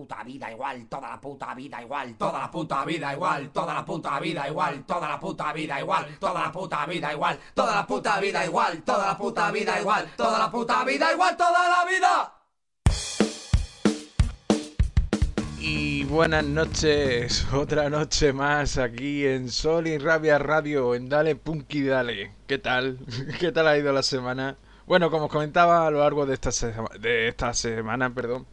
puta vida igual, toda la puta vida igual, toda la puta vida igual, toda la puta vida igual, toda la puta vida igual, toda la puta vida igual, toda la puta vida igual, toda la puta vida igual, toda la puta vida igual, toda la vida. Y buenas noches, otra noche más aquí en Sol y Rabia Radio, en Dale Punky Dale. ¿Qué tal? ¿Qué tal ha ido la semana? Bueno, como os comentaba a lo largo de esta, de esta semana, perdón,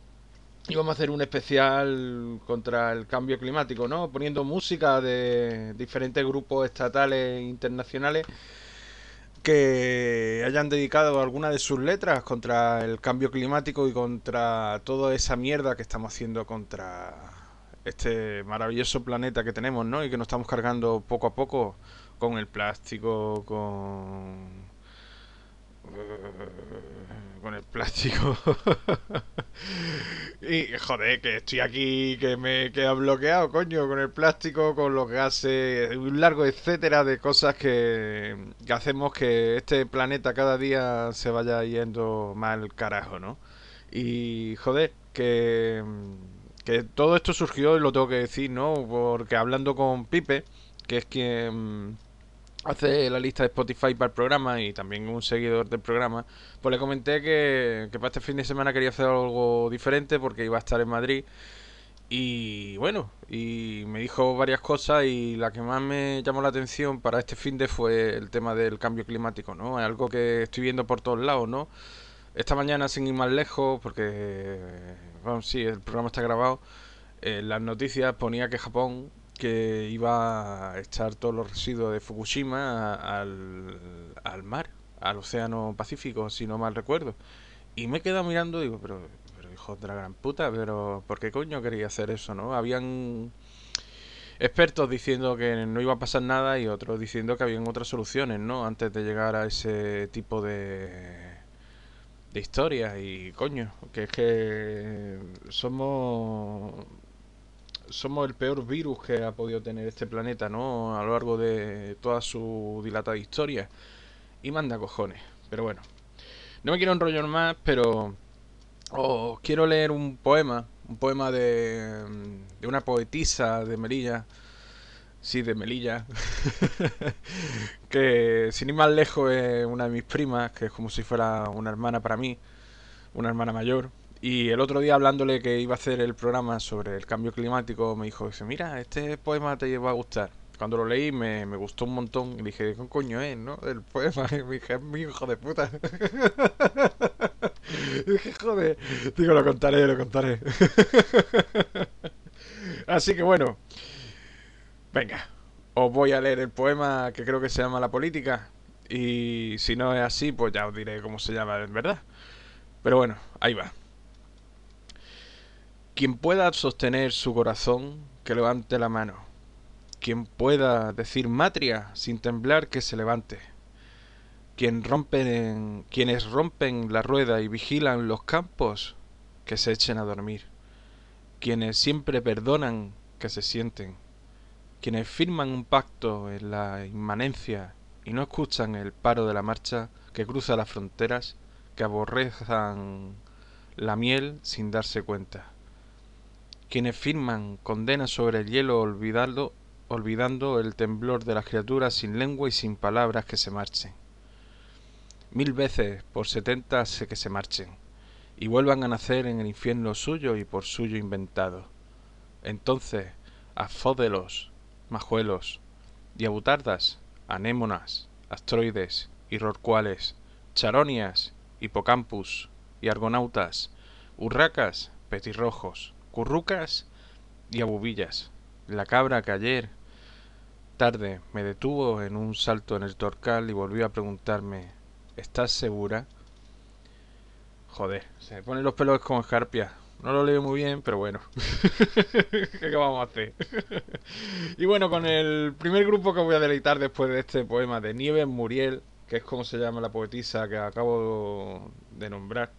y vamos a hacer un especial contra el cambio climático, ¿no? Poniendo música de diferentes grupos estatales e internacionales que hayan dedicado alguna de sus letras contra el cambio climático y contra toda esa mierda que estamos haciendo contra este maravilloso planeta que tenemos, ¿no? Y que nos estamos cargando poco a poco con el plástico, con con el plástico. y joder, que estoy aquí, que me queda bloqueado, coño, con el plástico, con los gases, un largo etcétera de cosas que, que hacemos que este planeta cada día se vaya yendo mal carajo, ¿no? Y joder, que, que todo esto surgió, y lo tengo que decir, ¿no? Porque hablando con Pipe, que es quien hace la lista de Spotify para el programa y también un seguidor del programa, pues le comenté que, para este fin de semana quería hacer algo diferente porque iba a estar en Madrid. Y bueno, y me dijo varias cosas y la que más me llamó la atención para este fin de fue el tema del cambio climático, ¿no? Es algo que estoy viendo por todos lados, ¿no? Esta mañana, sin ir más lejos, porque, sí, el programa está grabado, en las noticias ponía que Japón que iba a echar todos los residuos de Fukushima al, mar, al Océano Pacífico, si no mal recuerdo. Y me he quedado mirando y digo, pero, pero hijo de la gran puta, pero ¿por qué coño quería hacer eso, no? Habían expertos diciendo que no iba a pasar nada y otros diciendo que habían otras soluciones, ¿no? Antes de llegar a ese tipo de de historias y coño, que es que somos somos el peor virus que ha podido tener este planeta, ¿no? A lo largo de toda su dilatada historia. Y manda cojones. Pero bueno. No me quiero enrollar más, pero os quiero leer un poema. Un poema de, de una poetisa de Melilla. Sí, de Melilla. que sin ir más lejos es una de mis primas, que es como si fuera una hermana para mí. Una hermana mayor. Y el otro día hablándole que iba a hacer el programa sobre el cambio climático, me dijo, dice, mira, este poema te va a gustar. Cuando lo leí me, me gustó un montón y dije, ¿qué coño es, no? El poema. Y me dije, es mi hijo de puta. y dije, joder. Digo, lo contaré, lo contaré. Así que bueno. Venga. Os voy a leer el poema que creo que se llama La Política. Y si no es así, pues ya os diré cómo se llama en verdad. Pero bueno, ahí va. Quien pueda sostener su corazón, que levante la mano. Quien pueda decir matria sin temblar, que se levante. Quien rompen, quienes rompen la rueda y vigilan los campos, que se echen a dormir. Quienes siempre perdonan, que se sienten. Quienes firman un pacto en la inmanencia y no escuchan el paro de la marcha que cruza las fronteras, que aborrezan la miel sin darse cuenta quienes firman condenas sobre el hielo olvidando, olvidando el temblor de las criaturas sin lengua y sin palabras que se marchen. Mil veces por setenta sé que se marchen, y vuelvan a nacer en el infierno suyo y por suyo inventado. Entonces, afódelos, majuelos, diabutardas, anémonas, astroides y rorcuales, charonias, hipocampus y argonautas, urracas, petirrojos, currucas y abubillas. La cabra que ayer tarde me detuvo en un salto en el torcal y volvió a preguntarme ¿Estás segura? Joder, se me ponen los pelos como escarpia. No lo leo muy bien, pero bueno. ¿Qué vamos a hacer? y bueno, con el primer grupo que voy a deleitar después de este poema de Nieves Muriel, que es como se llama la poetisa que acabo de nombrar.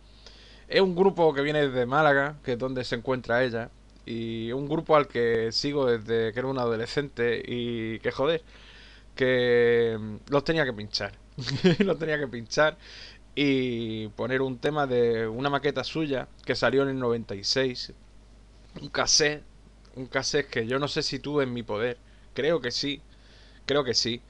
Es un grupo que viene desde Málaga, que es donde se encuentra ella. Y un grupo al que sigo desde que era un adolescente y que joder, que los tenía que pinchar. los tenía que pinchar y poner un tema de una maqueta suya que salió en el 96 un cassette, un cassette que yo no sé si tuve en mi poder, creo que sí, creo que sí.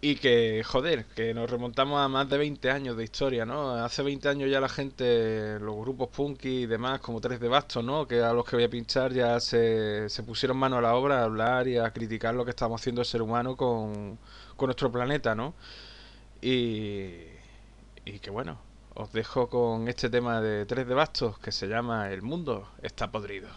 Y que, joder, que nos remontamos a más de 20 años de historia, ¿no? Hace 20 años ya la gente, los grupos punky y demás, como tres de bastos, ¿no? Que a los que voy a pinchar ya se, pusieron mano a la obra a hablar y a criticar lo que estamos haciendo el ser humano con, con nuestro planeta, ¿no? Y, y que bueno, os dejo con este tema de tres de bastos que se llama El mundo está podrido.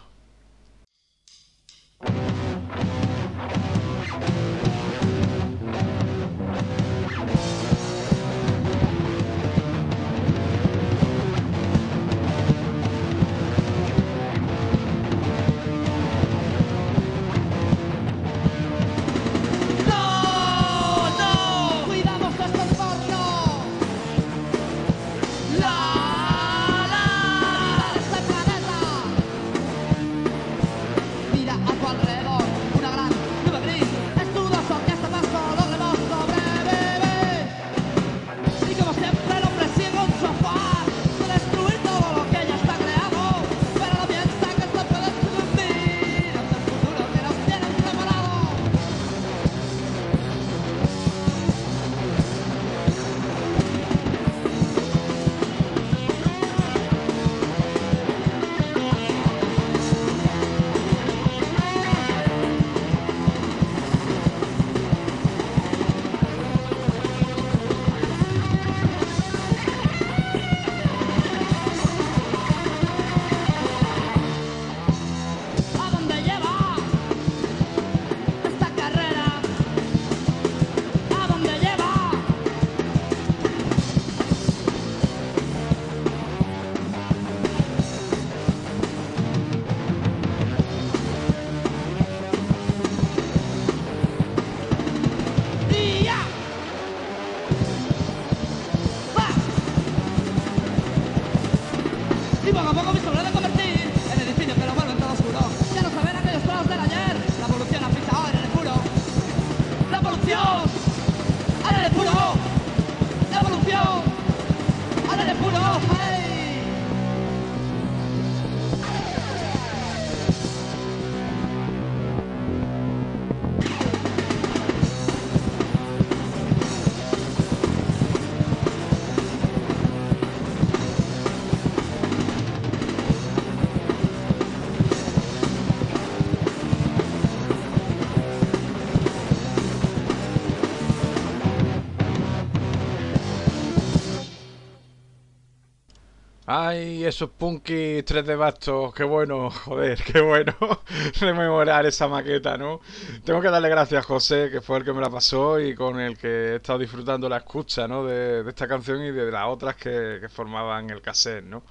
Ay, esos punkis 3 de bastos, qué bueno, joder, qué bueno rememorar esa maqueta, ¿no? Tengo que darle gracias a José, que fue el que me la pasó y con el que he estado disfrutando la escucha, ¿no? De, esta canción y de las otras que, formaban el cassette, ¿no?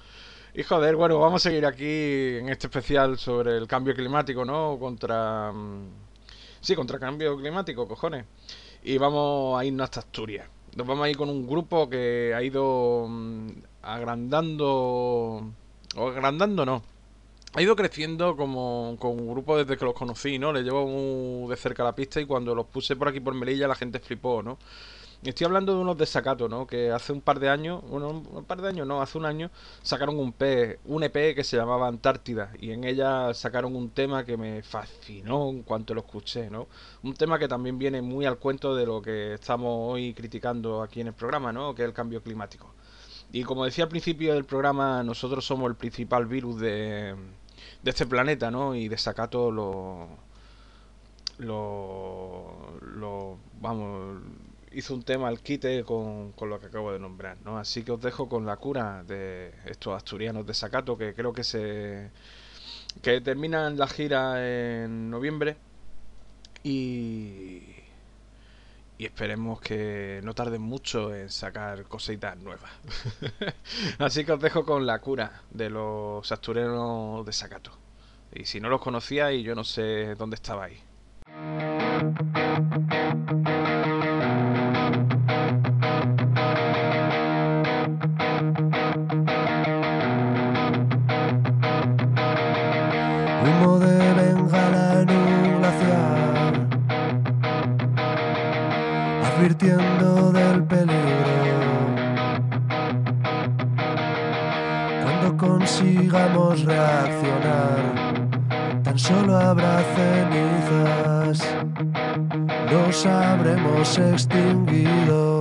Y joder, bueno, vamos a seguir aquí en este especial sobre el cambio climático, ¿no? Contra... Mm, sí, contra el cambio climático, cojones. Y vamos a irnos hasta Asturias. Nos vamos a ir con un grupo que ha ido mm, agrandando, o agrandando no, ha ido creciendo como con un grupo desde que los conocí, ¿no? Le llevo muy de cerca la pista y cuando los puse por aquí por Melilla la gente flipó, ¿no? Estoy hablando de unos desacatos, ¿no? Que hace un par de años, bueno, un par de años, no, hace un año sacaron un, P, un EP que se llamaba Antártida y en ella sacaron un tema que me fascinó en cuanto lo escuché, ¿no? Un tema que también viene muy al cuento de lo que estamos hoy criticando aquí en el programa, ¿no? Que es el cambio climático. Y como decía al principio del programa, nosotros somos el principal virus de, este planeta, ¿no? Y Desacato lo, lo, lo, vamos, hizo un tema al quite con, con, lo que acabo de nombrar, ¿no? Así que os dejo con la cura de estos asturianos de Sacato, que creo que se que terminan la gira en noviembre y y esperemos que no tarden mucho en sacar cositas nuevas. Así que os dejo con la cura de los asturianos de Sacato. Y si no los conocíais, yo no sé dónde estabais. Consigamos reaccionar solo habrá cenizas, nos habremos extinguido.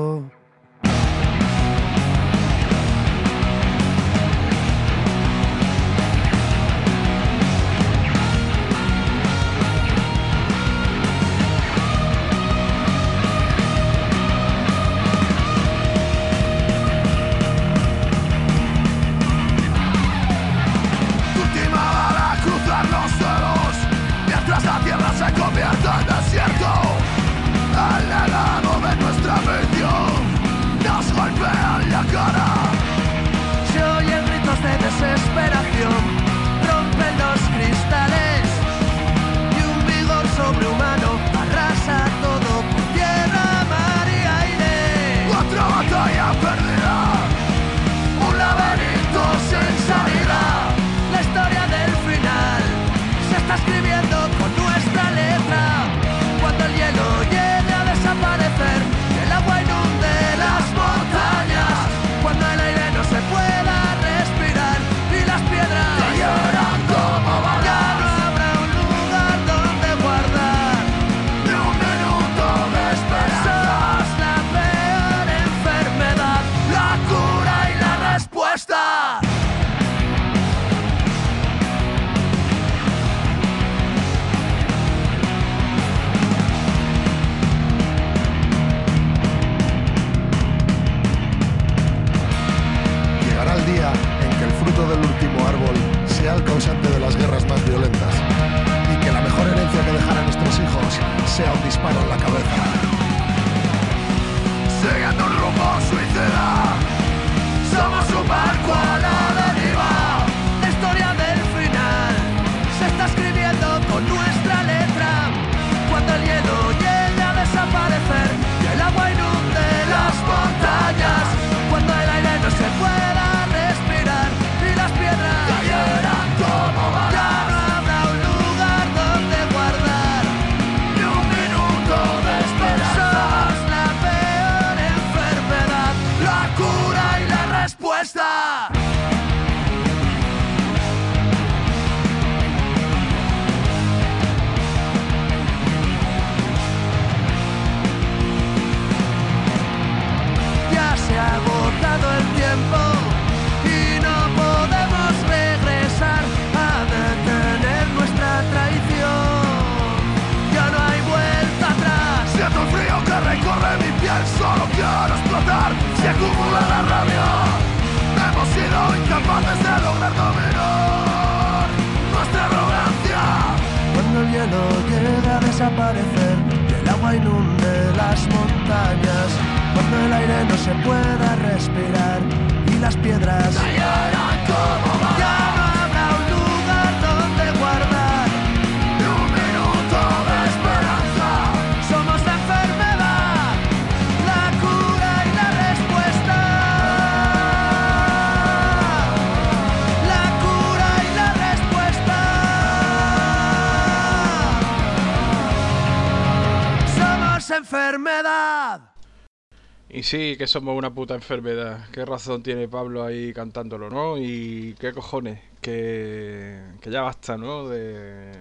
Sí, que somos una puta enfermedad. Qué razón tiene Pablo ahí cantándolo, ¿no? Y qué cojones, que, que ya basta, ¿no? De,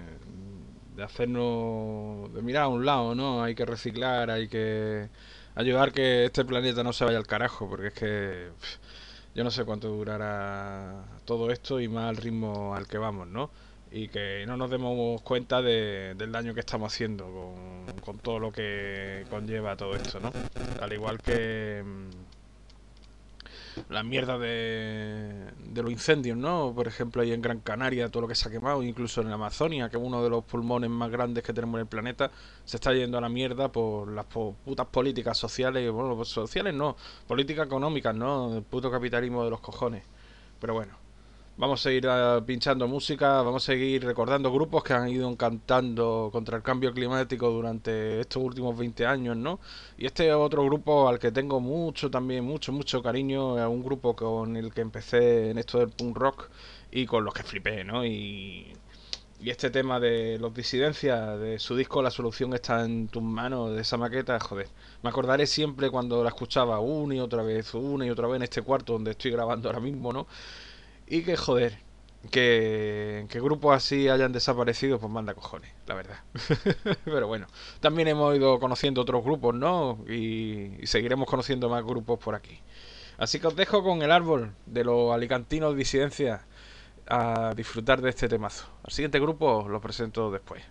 de hacernos, de mirar a un lado, ¿no? Hay que reciclar, hay que ayudar que este planeta no se vaya al carajo, porque es que yo no sé cuánto durará todo esto y más al ritmo al que vamos, ¿no? Y que no nos demos cuenta de- del daño que estamos haciendo con, con todo lo que conlleva todo esto, ¿no? Al igual que mm, la mierda de, los incendios, ¿no? Por ejemplo, ahí en Gran Canaria, todo lo que se ha quemado, incluso en la Amazonia, que es uno de los pulmones más grandes que tenemos en el planeta, se está yendo a la mierda por las putas políticas sociales, bueno, pues sociales no, políticas económicas, ¿no? El puto capitalismo de los cojones. Pero bueno. Vamos a ir ah, pinchando música, vamos a seguir recordando grupos que han ido cantando contra el cambio climático durante estos últimos 20 años, ¿no? Y este otro grupo al que tengo mucho también, mucho, mucho cariño, es un grupo con el que empecé en esto del punk rock y con los que flipé, ¿no? Y este tema de los disidencias, de su disco La solución está en tus manos, de esa maqueta, joder. Me acordaré siempre cuando la escuchaba una y otra vez, una y otra vez en este cuarto donde estoy grabando ahora mismo, ¿no? Y que joder, que, que grupos así hayan desaparecido, pues manda cojones, la verdad. Pero bueno, también hemos ido conociendo otros grupos, ¿no? Y, y seguiremos conociendo más grupos por aquí. Así que os dejo con el árbol de los alicantinos disidencias a disfrutar de este temazo. Al siguiente grupo lo presento después.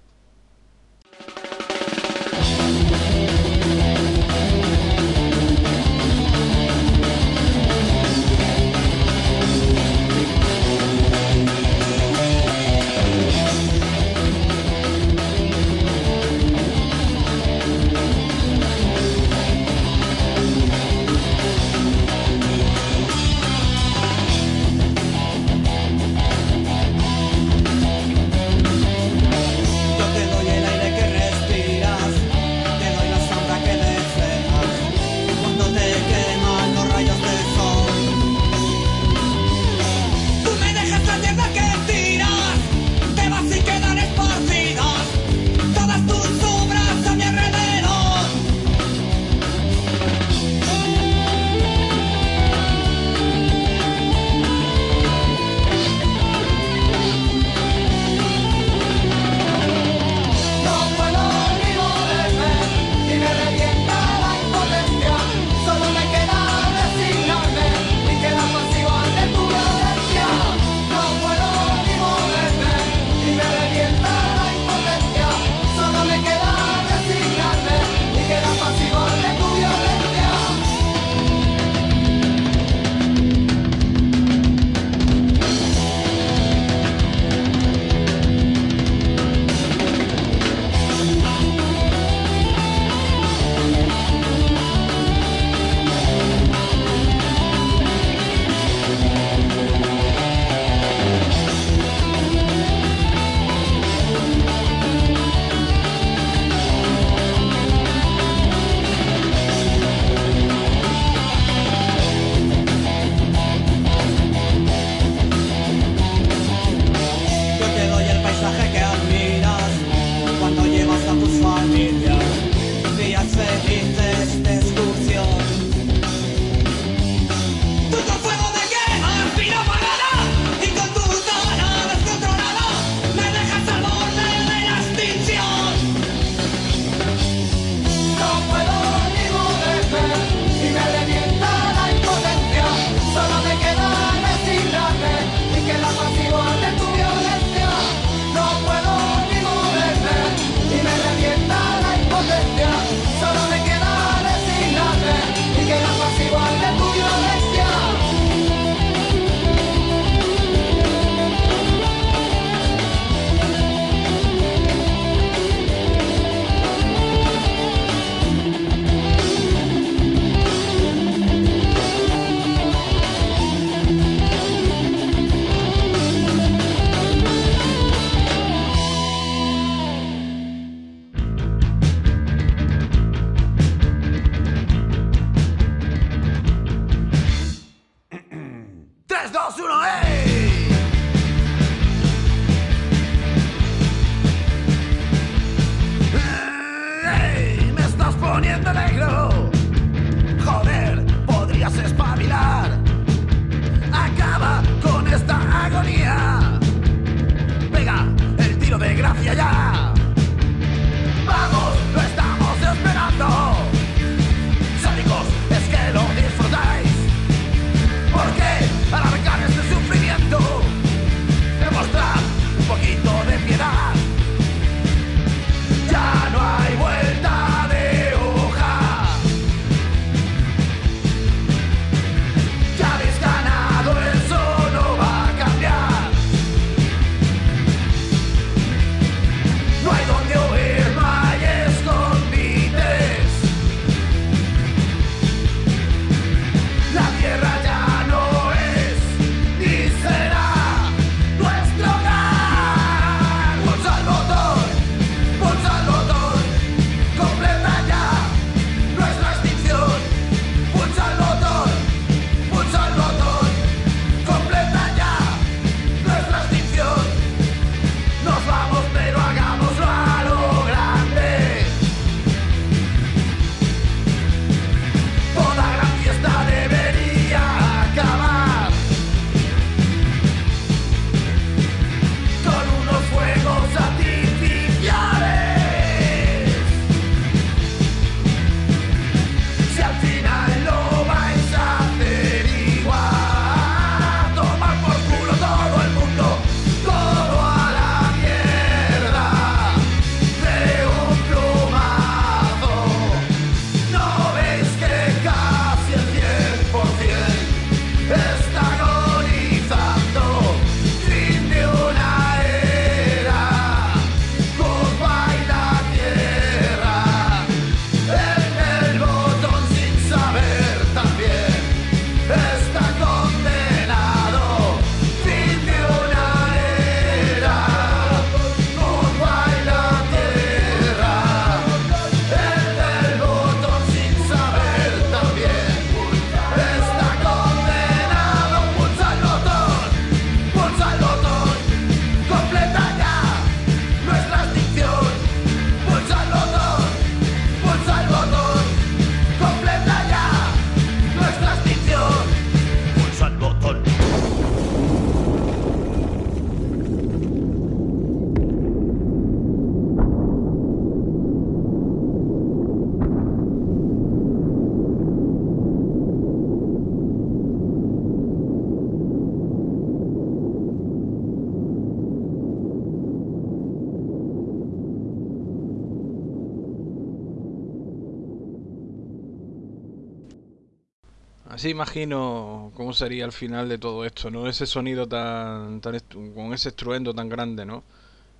Imagino cómo sería el final de todo esto, ¿no? Ese sonido tan, tan con ese estruendo tan grande, ¿no?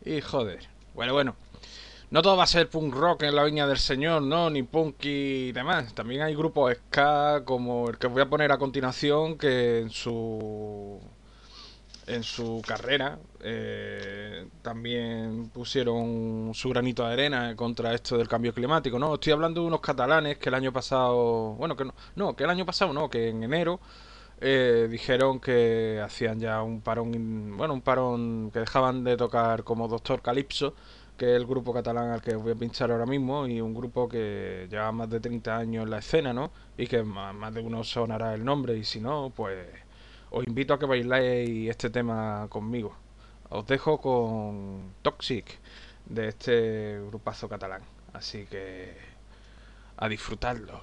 Y joder. Bueno, bueno. No todo va a ser punk rock en la viña del señor, ¿no? Ni punk y demás. También hay grupos ska como el que voy a poner a continuación que en su en su carrera eh, también pusieron su granito de arena contra esto del cambio climático, ¿no? Estoy hablando de unos catalanes que el año pasado, bueno, que no, no que el año pasado no, que en enero eh, dijeron que hacían ya un parón, bueno, un parón que dejaban de tocar como Doctor Calypso, que es el grupo catalán al que voy a pinchar ahora mismo, y un grupo que lleva más de 30 años en la escena, ¿no? Y que más de uno sonará el nombre, y si no, pues os invito a que bailéis este tema conmigo. Os dejo con Toxic de este grupazo catalán. Así que a disfrutarlo.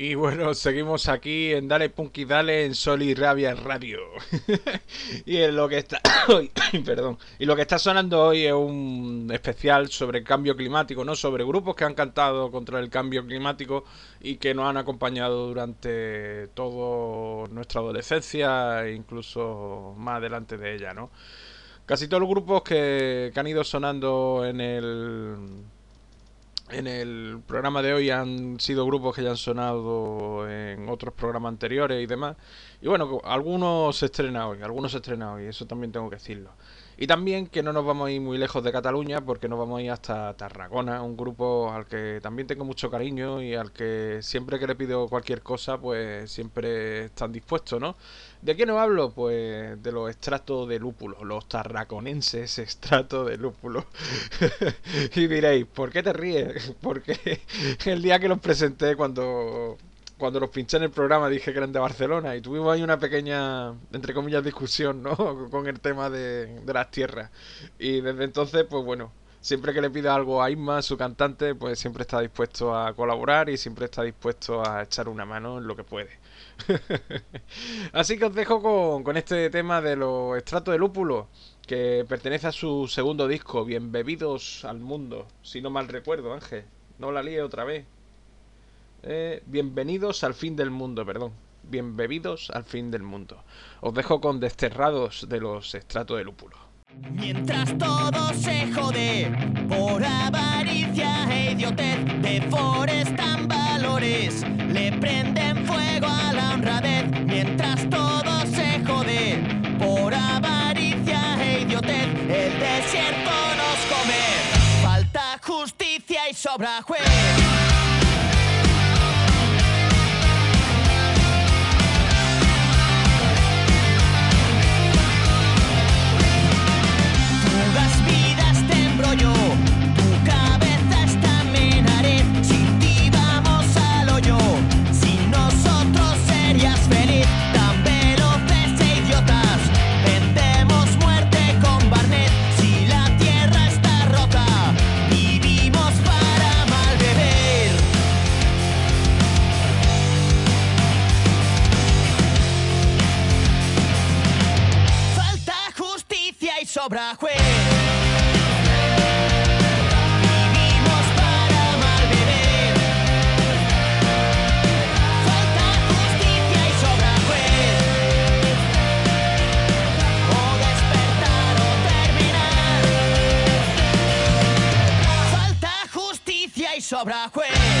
Y bueno, seguimos aquí en Dale Punky Dale en Sol y Rabia Radio. y lo que está perdón, y lo que está sonando hoy es un especial sobre el cambio climático, no sobre grupos que han cantado contra el cambio climático y que nos han acompañado durante toda nuestra adolescencia e incluso más adelante de ella, ¿no? Casi todos los grupos que, que han ido sonando en el en el programa de hoy han sido grupos que ya han sonado en otros programas anteriores y demás. Y bueno, algunos se estrenan hoy, algunos se estrenan hoy, eso también tengo que decirlo. Y también que no nos vamos a ir muy lejos de Cataluña porque nos vamos a ir hasta Tarragona, un grupo al que también tengo mucho cariño y al que siempre que le pido cualquier cosa, pues siempre están dispuestos, ¿no? ¿De qué nos hablo? Pues de los extractos de lúpulo, los tarraconenses extractos de lúpulo. y diréis, ¿por qué te ríes? Porque el día que los presenté cuando cuando los pinché en el programa dije que eran de Barcelona y tuvimos ahí una pequeña, entre comillas, discusión, ¿no? Con el tema de, las tierras. Y desde entonces, pues bueno, siempre que le pida algo a Isma, su cantante, pues siempre está dispuesto a colaborar y siempre está dispuesto a echar una mano en lo que puede. Así que os dejo con, con este tema de los extractos de lúpulo, que pertenece a su segundo disco, Bien Bebidos al Mundo, si no mal recuerdo, Ángel. No la líe otra vez. Eh, bienvenidos al fin del mundo, perdón. Bienvenidos al fin del mundo. Os dejo con desterrados de los estratos de lúpulo. Mientras todo se jode por avaricia e idiotez, deforestan valores, le prenden fuego a la honradez. Mientras todo se jode por avaricia e idiotez, el desierto nos come. Falta justicia y sobra juez. Justicia y sobra juez. Vivimos para mal beber. Falta justicia y sobra juez.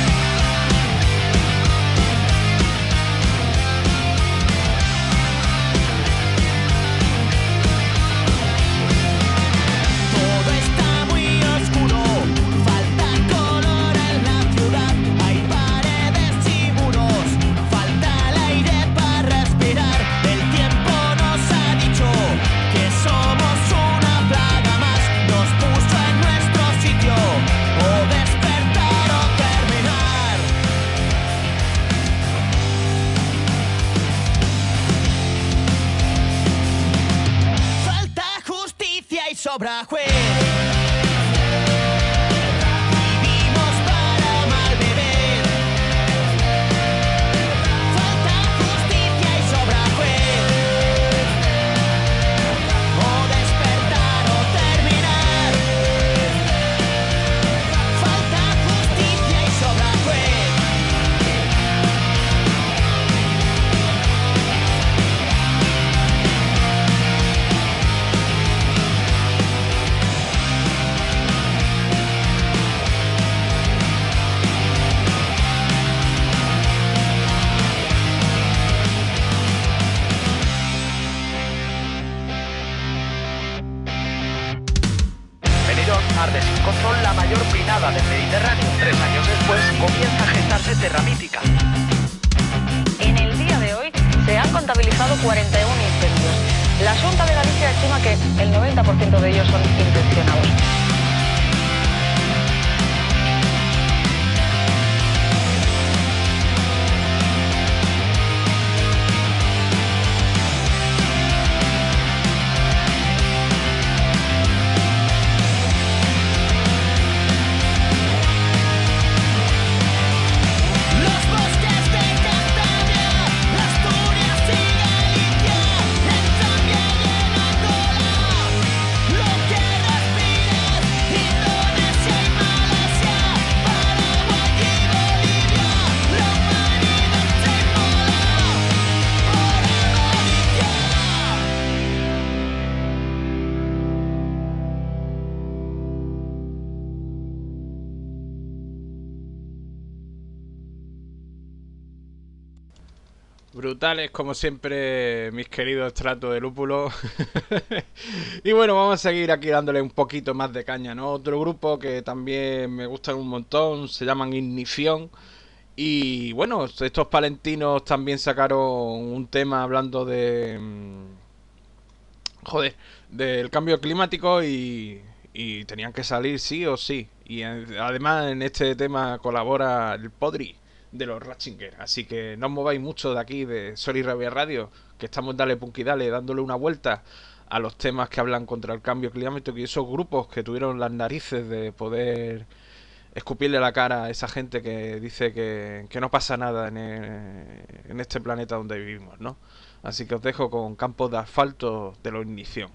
Como siempre, mis queridos tratos de lúpulo. y bueno, vamos a seguir aquí dándole un poquito más de caña, ¿no? Otro grupo que también me gustan un montón, se llaman Ignición. Y bueno, estos palentinos también sacaron un tema hablando de... Mm, joder, del cambio climático y, y tenían que salir sí o sí. Y además en este tema colabora el Podri de los Ratchinger. Así que no os mováis mucho de aquí, de Sol y Rabia Radio, que estamos dale punky dale, dándole una vuelta a los temas que hablan contra el cambio climático y esos grupos que tuvieron las narices de poder escupirle la cara a esa gente que dice que, que no pasa nada en, en este planeta donde vivimos, ¿no? Así que os dejo con campos de asfalto de la ignición.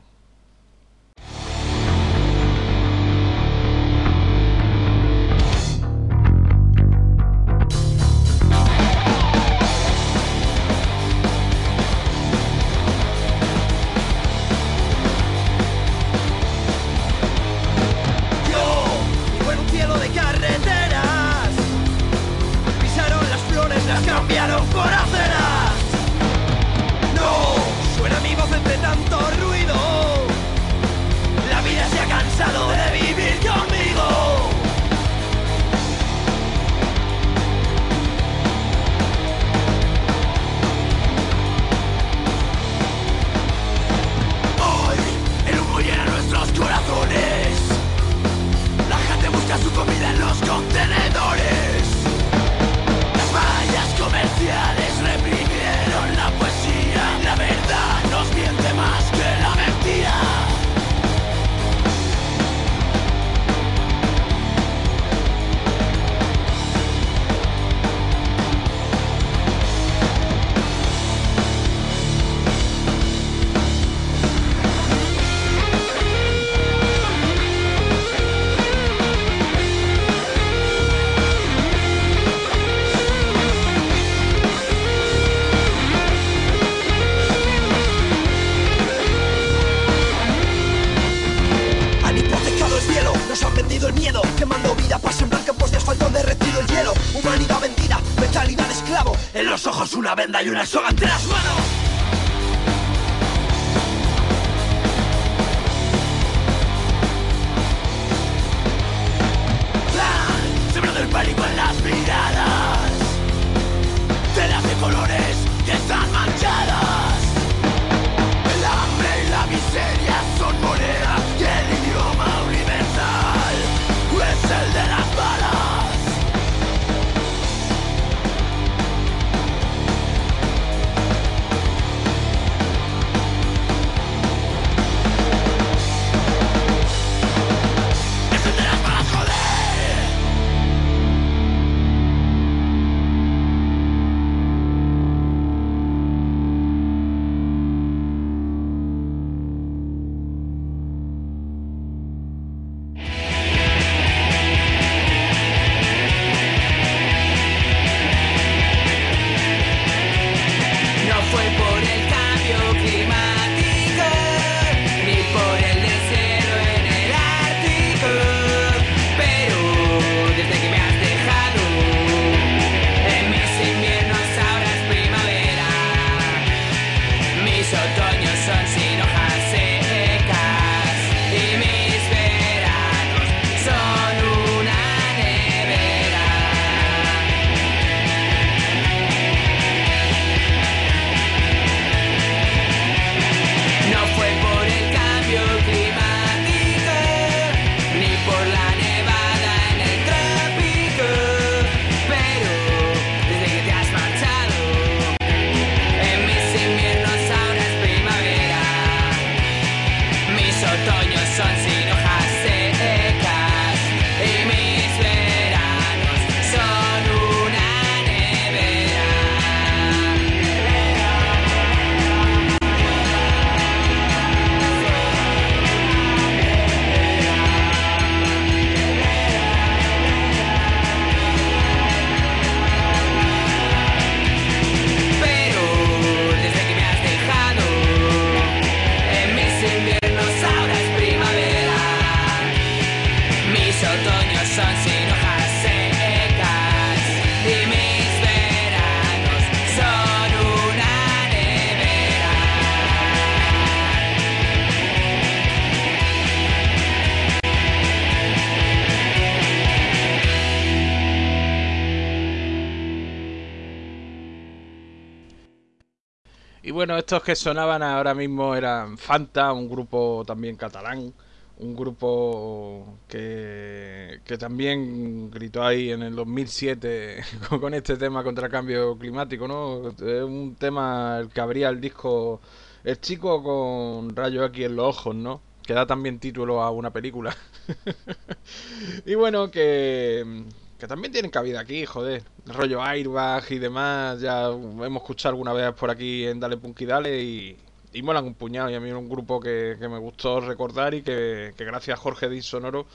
Estos que sonaban ahora mismo eran Fanta, un grupo también catalán, un grupo que, que también gritó ahí en el 2007 con este tema contra el cambio climático, ¿no? Es un tema que abría el disco El chico con rayos aquí en los ojos, ¿no? Que da también título a una película. y bueno, que, que también tienen cabida aquí, joder. Rollo airbag y demás, ya hemos escuchado alguna vez por aquí en Dale Punk y Dale y, y molan un puñado. Y a mí era un grupo que, que me gustó recordar y que, gracias a Jorge Díaz Sonoro,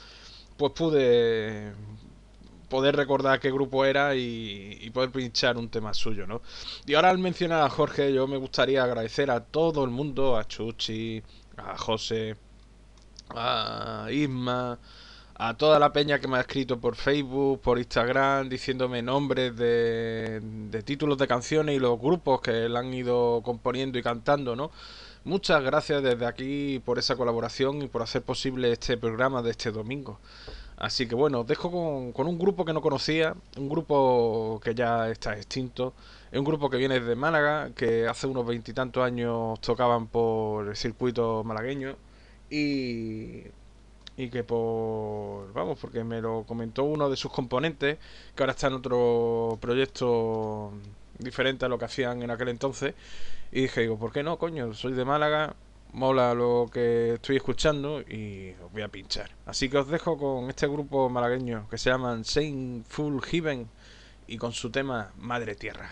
pues pude poder recordar qué grupo era y, y, poder pinchar un tema suyo, ¿no? Y ahora al mencionar a Jorge, yo me gustaría agradecer a todo el mundo, a Chuchi, a José, a Isma, a toda la peña que me ha escrito por Facebook, por Instagram, diciéndome nombres de, títulos de canciones y los grupos que la han ido componiendo y cantando, ¿no? Muchas gracias desde aquí por esa colaboración y por hacer posible este programa de este domingo. Así que bueno, os dejo con, con, un grupo que no conocía, un grupo que ya está extinto, es un grupo que viene de Málaga, que hace unos veintitantos años tocaban por el circuito malagueño y y que por vamos porque me lo comentó uno de sus componentes que ahora está en otro proyecto diferente a lo que hacían en aquel entonces y dije digo por qué no coño soy de Málaga mola lo que estoy escuchando y os voy a pinchar así que os dejo con este grupo malagueño que se llaman Saint Full Heaven y con su tema Madre Tierra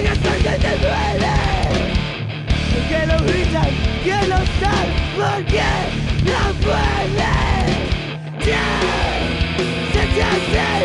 Duele que lo gritan, que lo están, porque no pueden. Ya se te altera,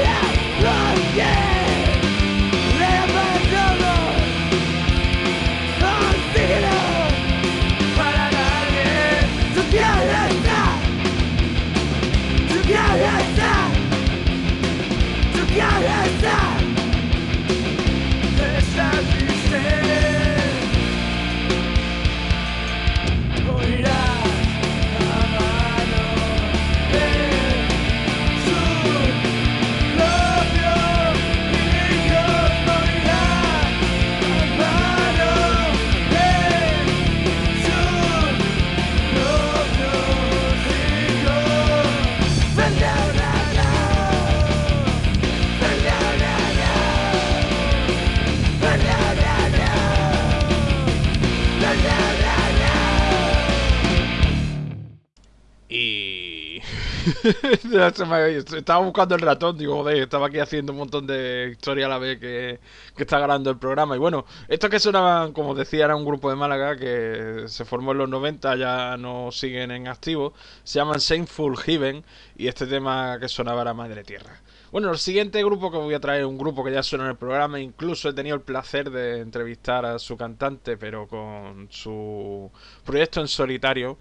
Estaba buscando el ratón, digo, joder, estaba aquí haciendo un montón de historia a la vez que, está grabando el programa. Y bueno, estos que sonaban, como decía, era un grupo de Málaga que se formó en los 90, ya no siguen en activo. Se llaman Saintful Heaven y este tema que sonaba era Madre Tierra. Bueno, el siguiente grupo que voy a traer es un grupo que ya suena en el programa. Incluso he tenido el placer de entrevistar a su cantante, pero con su proyecto en solitario.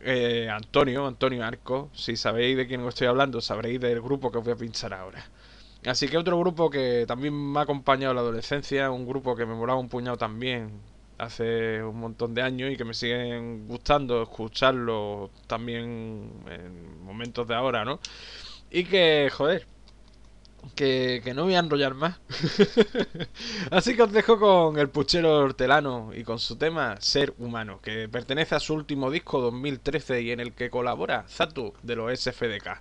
Eh, Antonio, Antonio Arco, si sabéis de quién os estoy hablando, sabréis del grupo que os voy a pinchar ahora. Así que otro grupo que también me ha acompañado en la adolescencia, un grupo que me molaba un puñado también hace un montón de años y que me siguen gustando escucharlo también en momentos de ahora, ¿no? Y que, joder, que, no voy a enrollar más. Así que os dejo con el puchero hortelano y con su tema Ser Humano, que pertenece a su último disco 2013 y en el que colabora Zatu de los SFDK.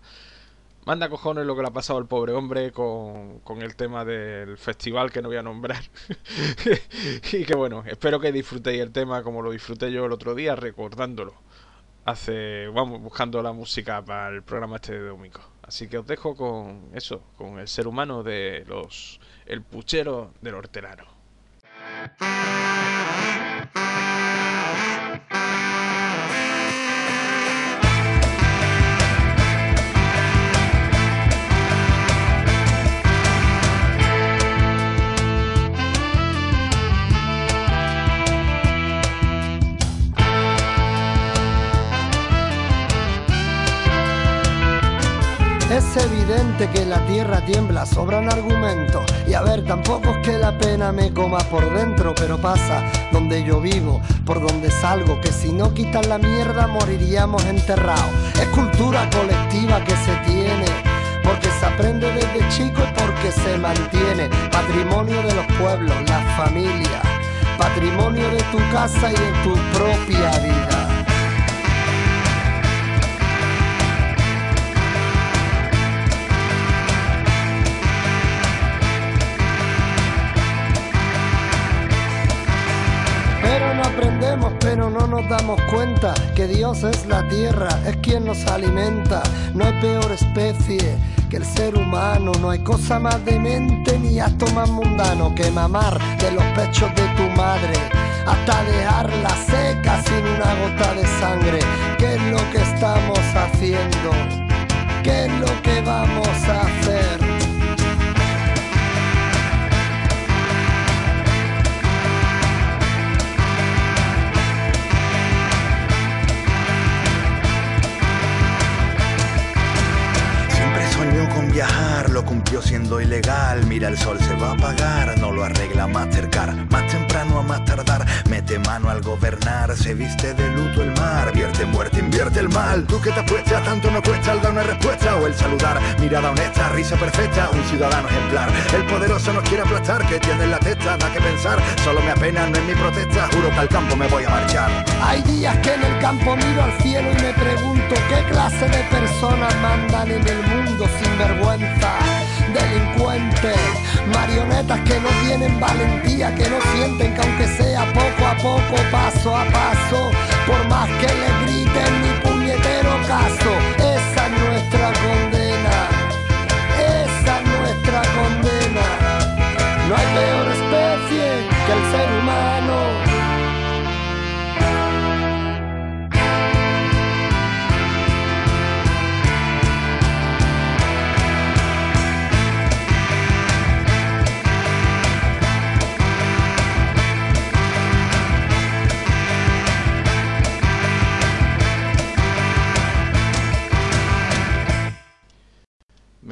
Manda cojones lo que le ha pasado al pobre hombre con, con el tema del festival que no voy a nombrar. y que bueno, espero que disfrutéis el tema como lo disfruté yo el otro día recordándolo. Hace, vamos, buscando la música para el programa este de domingo. Así que os dejo con eso, con el ser humano de los. el puchero del hortelano. Es evidente que la tierra tiembla, sobran argumentos. Y a ver, tampoco es que la pena me coma por dentro, pero pasa donde yo vivo, por donde salgo, que si no quitan la mierda moriríamos enterrados. Es cultura colectiva que se tiene, porque se aprende desde chico y porque se mantiene. Patrimonio de los pueblos, la familia, patrimonio de tu casa y de tu propia vida. Pero no nos damos cuenta que Dios es la tierra, es quien nos alimenta. No hay peor especie que el ser humano, no hay cosa más demente ni acto más mundano que mamar de los pechos de tu madre hasta dejarla seca sin una gota de sangre. ¿Qué es lo que estamos haciendo? ¿Qué es lo que vamos a hacer? Lo cumplió siendo ilegal. Mira, el sol se va a apagar, no lo arregla Mastercard. Más temprano a más tardar, mete mano al gobernar. Se viste de luto el mar, vierte muerte, invierte el mal. Tú que te apuestas, tanto no cuesta el dar una respuesta o el saludar. Mirada honesta, risa perfecta, un ciudadano ejemplar. El poderoso nos quiere aplastar, que tiene en la testa, da que pensar. Solo me apena, no es mi protesta, juro que al campo me voy a marchar. Hay días que en el campo miro al cielo y me pregunto qué clase de personas mandan en el mundo sin vergüenza. Delincuentes, marionetas que no tienen valentía, que no sienten que aunque sea poco a poco, paso a paso, por más que le griten ni puñetero caso, esa es nuestra condena, esa es nuestra condena. No hay peor especie que el ser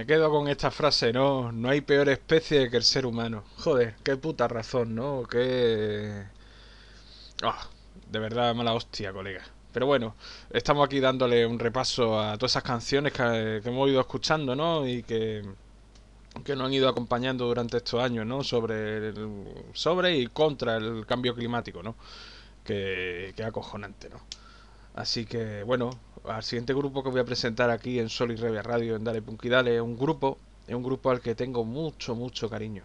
quedo con esta frase, ¿no? No hay peor especie que el ser humano. Joder, qué puta razón, ¿no? Qué... Ah, de verdad, mala hostia, colega. Pero bueno, estamos aquí dándole un repaso a todas esas canciones que, que hemos ido escuchando, ¿no? Y que, que nos han ido acompañando durante estos años, ¿no? Sobre, el- sobre y contra el cambio climático, ¿no? Que, que acojonante, ¿no? Así que, bueno, al siguiente grupo que voy a presentar aquí en Sol y Revia Radio, en Dale Punk y Dale, es un grupo, es un grupo al que tengo mucho, mucho cariño.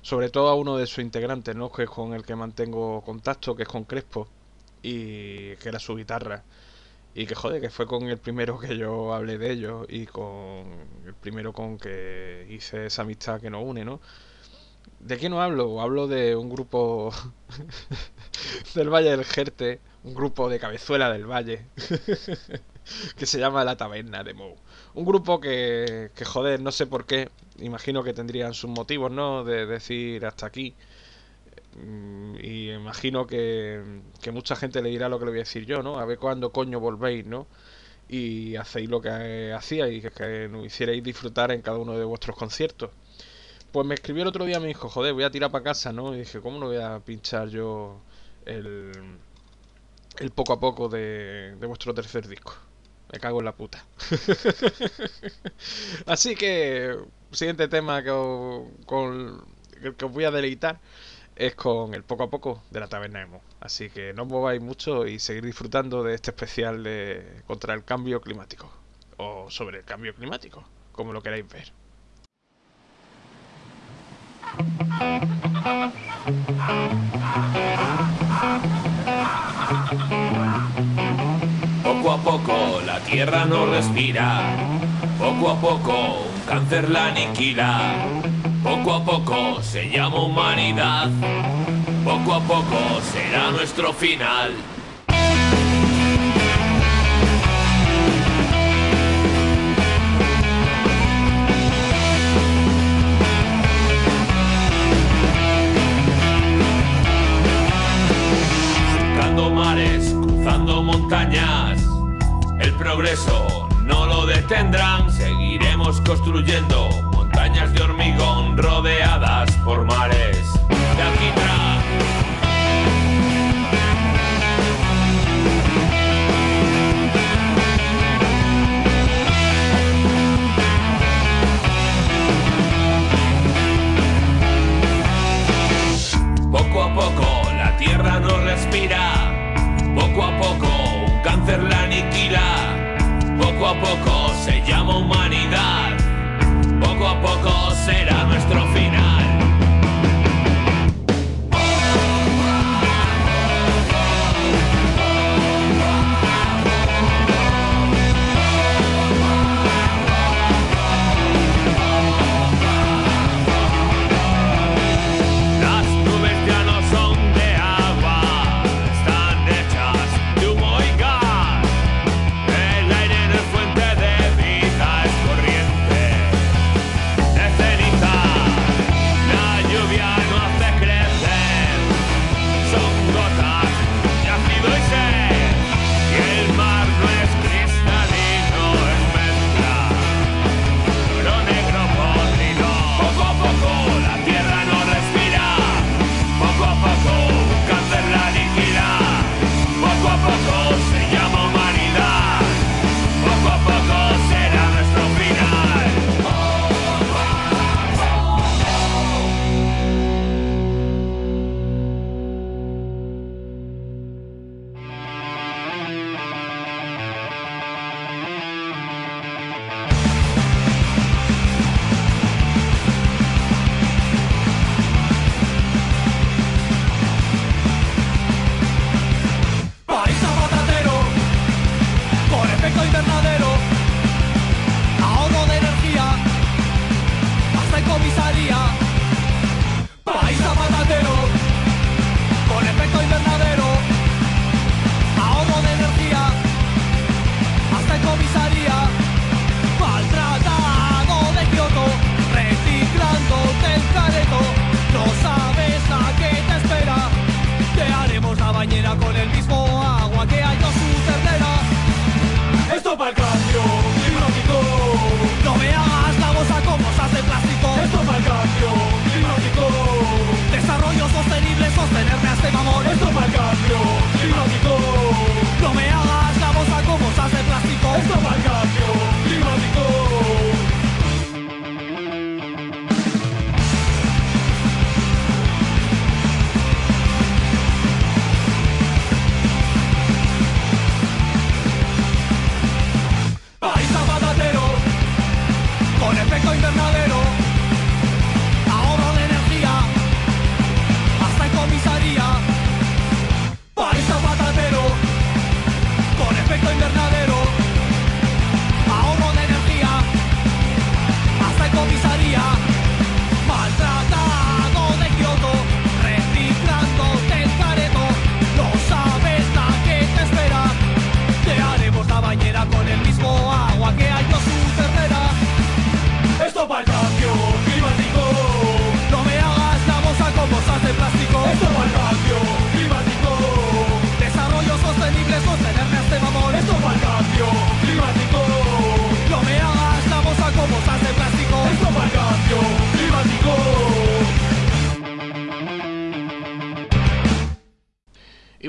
Sobre todo a uno de sus integrantes, ¿no? Que es con el que mantengo contacto, que es con Crespo, y que era su guitarra. Y que joder, que fue con el primero que yo hablé de ellos y con el primero con que hice esa amistad que nos une, ¿no? ¿De qué no hablo? Hablo de un grupo del Valle del Jerte, un grupo de cabezuela del Valle, que se llama La Taberna de Mou. Un grupo que, que, joder, no sé por qué, imagino que tendrían sus motivos, ¿no? De decir hasta aquí. Mm, Y imagino que, que mucha gente le dirá lo que le voy a decir yo, ¿no? A ver cuándo coño volvéis, ¿no? y hacéis lo que hacíais, que, que nos hicierais disfrutar en cada uno de vuestros conciertos. Pues me escribió el otro día, me dijo, joder, voy a tirar para casa, ¿no? Y dije, ¿cómo no voy a pinchar yo el, el poco a poco de, de vuestro tercer disco? Me cago en la puta. Así que, siguiente tema que os, con que os voy a deleitar es con el poco a poco de la taberna emo. Así que no os mováis mucho y seguir disfrutando de este especial de contra el cambio climático. O sobre el cambio climático, como lo queráis ver. Poco a poco la tierra no respira, poco a poco un cáncer la aniquila, poco a poco se llama humanidad, poco a poco será nuestro final. Surcando mares, cruzando montañas, el progreso no lo detendrán, seguiremos construyendo montañas de hormigón rodeadas por mares. De alquitrán. Poco a poco la tierra no respira, poco a poco cáncer la aniquila, poco a poco se llama humanidad, poco a poco será nuestro final.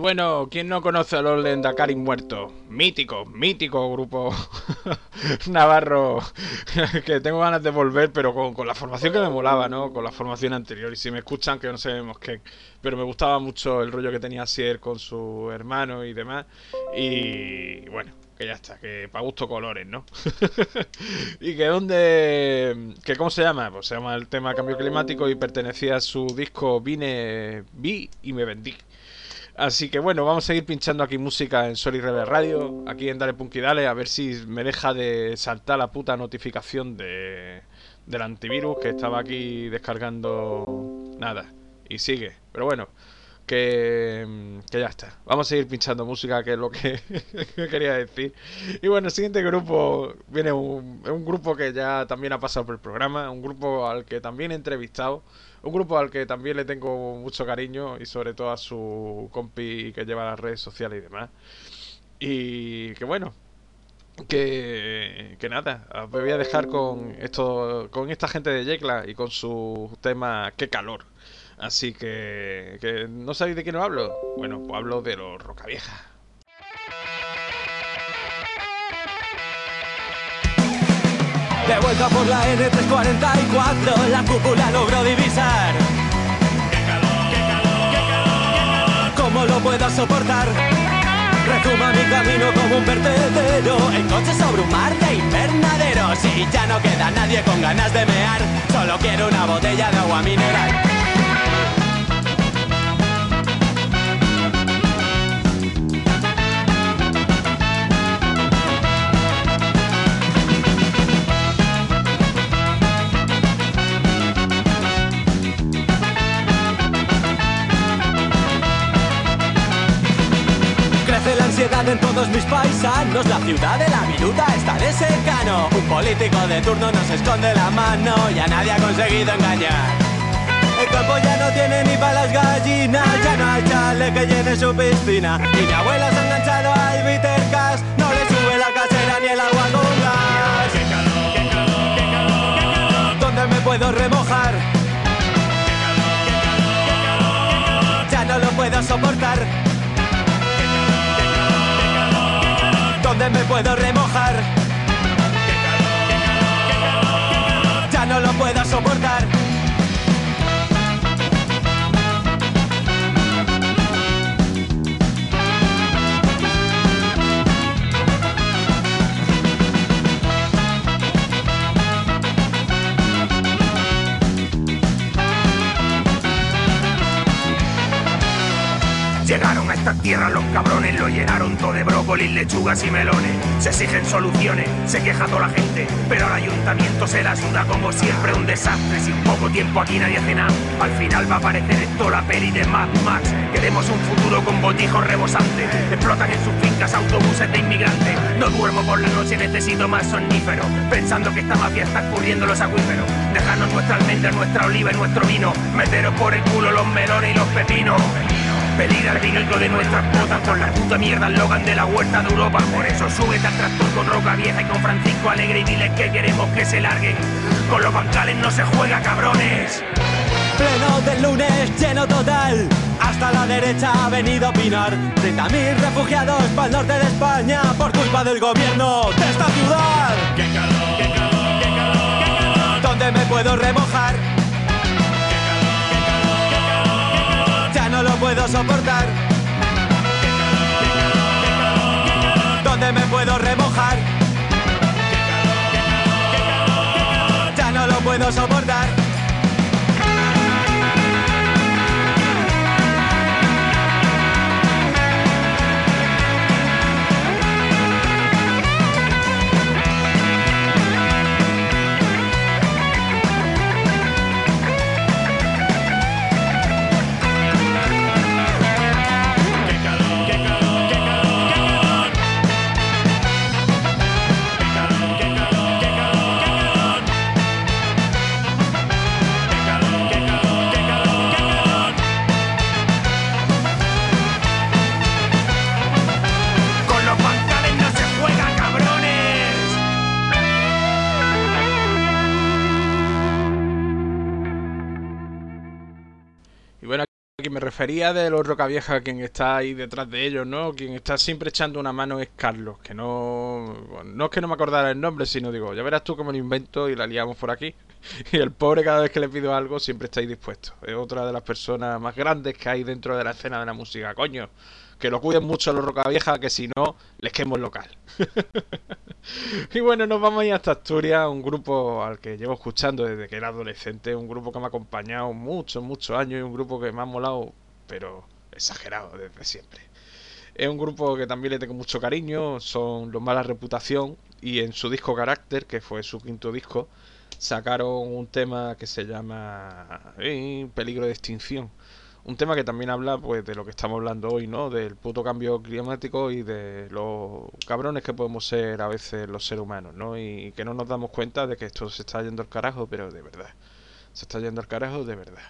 Bueno, ¿quién no conoce a los Lendakari muertos? Mítico, mítico grupo navarro que tengo ganas de volver, pero con, con la formación que me molaba, ¿no? Con la formación anterior. Y si me escuchan, que no sabemos qué. Pero me gustaba mucho el rollo que tenía Sier con su hermano y demás. Y bueno, que ya está, que para gusto colores, ¿no? y que donde... que ¿Cómo se llama? Pues se llama el tema cambio climático y pertenecía a su disco Vine, Vi y me vendí. Así que bueno, vamos a seguir pinchando aquí música en Sol y Rebel Radio, aquí en Dale Punky Dale, a ver si me deja de saltar la puta notificación de, del antivirus que estaba aquí descargando nada. Y sigue. Pero bueno, que, que ya está. Vamos a seguir pinchando música, que es lo que, que quería decir. Y bueno, el siguiente grupo viene un, un grupo que ya también ha pasado por el programa, un grupo al que también he entrevistado. Un grupo al que también le tengo mucho cariño y sobre todo a su compi que lleva las redes sociales y demás. Y que bueno, que, que nada, os voy a dejar con esto, con esta gente de Yecla y con su tema Qué calor. Así que, que no sabéis de quién os hablo. Bueno, pues hablo de los Rocavieja. De vuelta por la N344, la cúpula logró divisar. ¿Cómo lo puedo soportar? Rezuma mi camino como un vertedero En coche sobre un mar de invernaderos Y ya no queda nadie con ganas de mear Solo quiero una botella de agua mineral En todos mis paisanos. La ciudad de la viruta está de secano Un político de turno nos esconde la mano Y a nadie ha conseguido engañar. El campo ya no tiene ni para las gallinas Ya no hay chale que llene su piscina. Y mi abuela se ha enganchado al Bittercast No le sube la casera ni el agua con gas ¿Dónde me puedo remojar? Ya no lo puedo soportar ¿Dónde me puedo remojar? Ya no lo puedo soportar. Llegaron a esta tierra los cabrones, lo llenaron todo de brócolis, lechugas y melones. Se exigen soluciones, se queja toda la gente, pero al ayuntamiento se la suda como siempre un desastre. Sin poco tiempo aquí nadie hace nada. Al final va a aparecer esto la peli de Mad Max. Queremos un futuro con botijos rebosantes. Explotan en sus fincas autobuses de inmigrantes. No duermo por la noche, necesito más somnífero. Pensando que esta mafia está escurriendo los acuíferos. Dejarnos nuestra almendra, nuestra oliva y nuestro vino. Meteros por el culo los melones y los pepinos. Pedir al vinilo de nuestras botas por la puta mierda Logan de la huerta de Europa. Por eso súbete al tractor con Roca Vieja y con Francisco Alegre y diles que queremos que se larguen. Con los bancales no se juega, cabrones. Pleno del lunes, lleno total. Hasta la derecha ha venido a opinar. 30.000 refugiados para el norte de España por culpa del gobierno de esta ciudad. ¡Qué calor! ¡Qué calor! ¡Qué calor! ¡Qué calor! ¿Dónde me puedo remojar? Puedo soportar. ¿Dónde me puedo remojar? Ya no lo puedo soportar. Refería de los Rocavieja, quien está ahí detrás de ellos, ¿no? Quien está siempre echando una mano es Carlos, que no... No es que no me acordara el nombre, sino digo, ya verás tú cómo lo invento y la liamos por aquí. Y el pobre cada vez que le pido algo siempre está ahí dispuesto. Es otra de las personas más grandes que hay dentro de la escena de la música, coño. Que lo cuiden mucho los Rocavieja, que si no, les quemo el local. y bueno, nos vamos a ir hasta Asturias, un grupo al que llevo escuchando desde que era adolescente, un grupo que me ha acompañado muchos, muchos años y un grupo que me ha molado, pero exagerado desde siempre. Es un grupo que también le tengo mucho cariño, son los Mala Reputación y en su disco Carácter, que fue su quinto disco, sacaron un tema que se llama eh, Peligro de Extinción. Un tema que también habla pues de lo que estamos hablando hoy, ¿no? Del puto cambio climático y de los cabrones que podemos ser a veces los seres humanos, ¿no? Y que no nos damos cuenta de que esto se está yendo al carajo, pero de verdad. Se está yendo al carajo de verdad.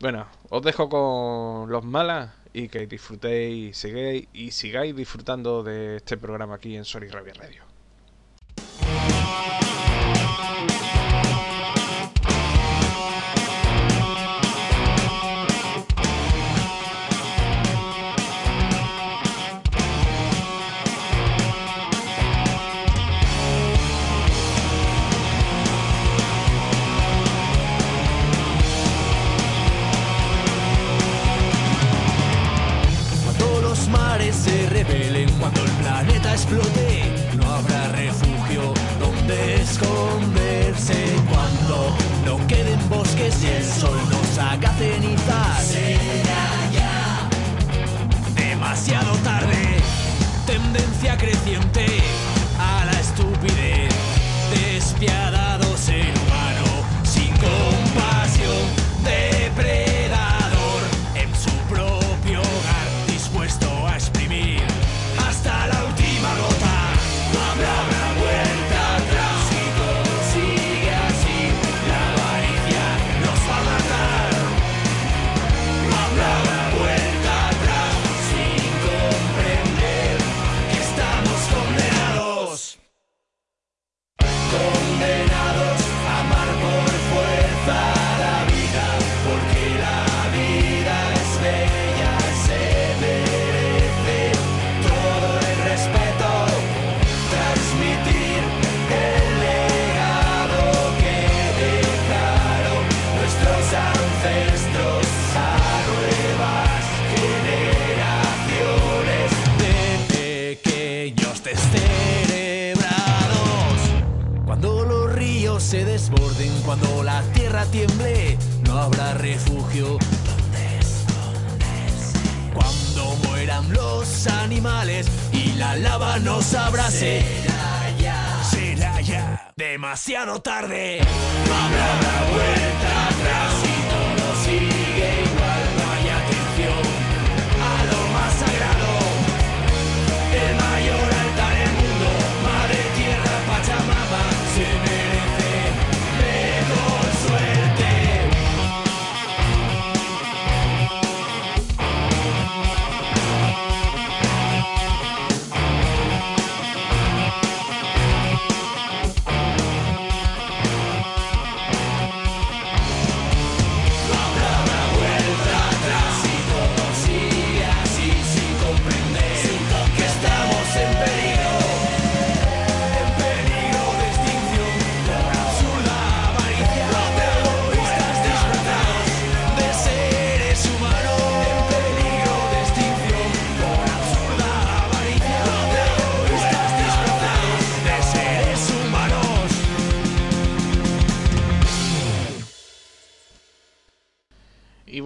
Bueno, os dejo con los malas y que disfrutéis y sigáis, y sigáis disfrutando de este programa aquí en Sorry Rabia Radio.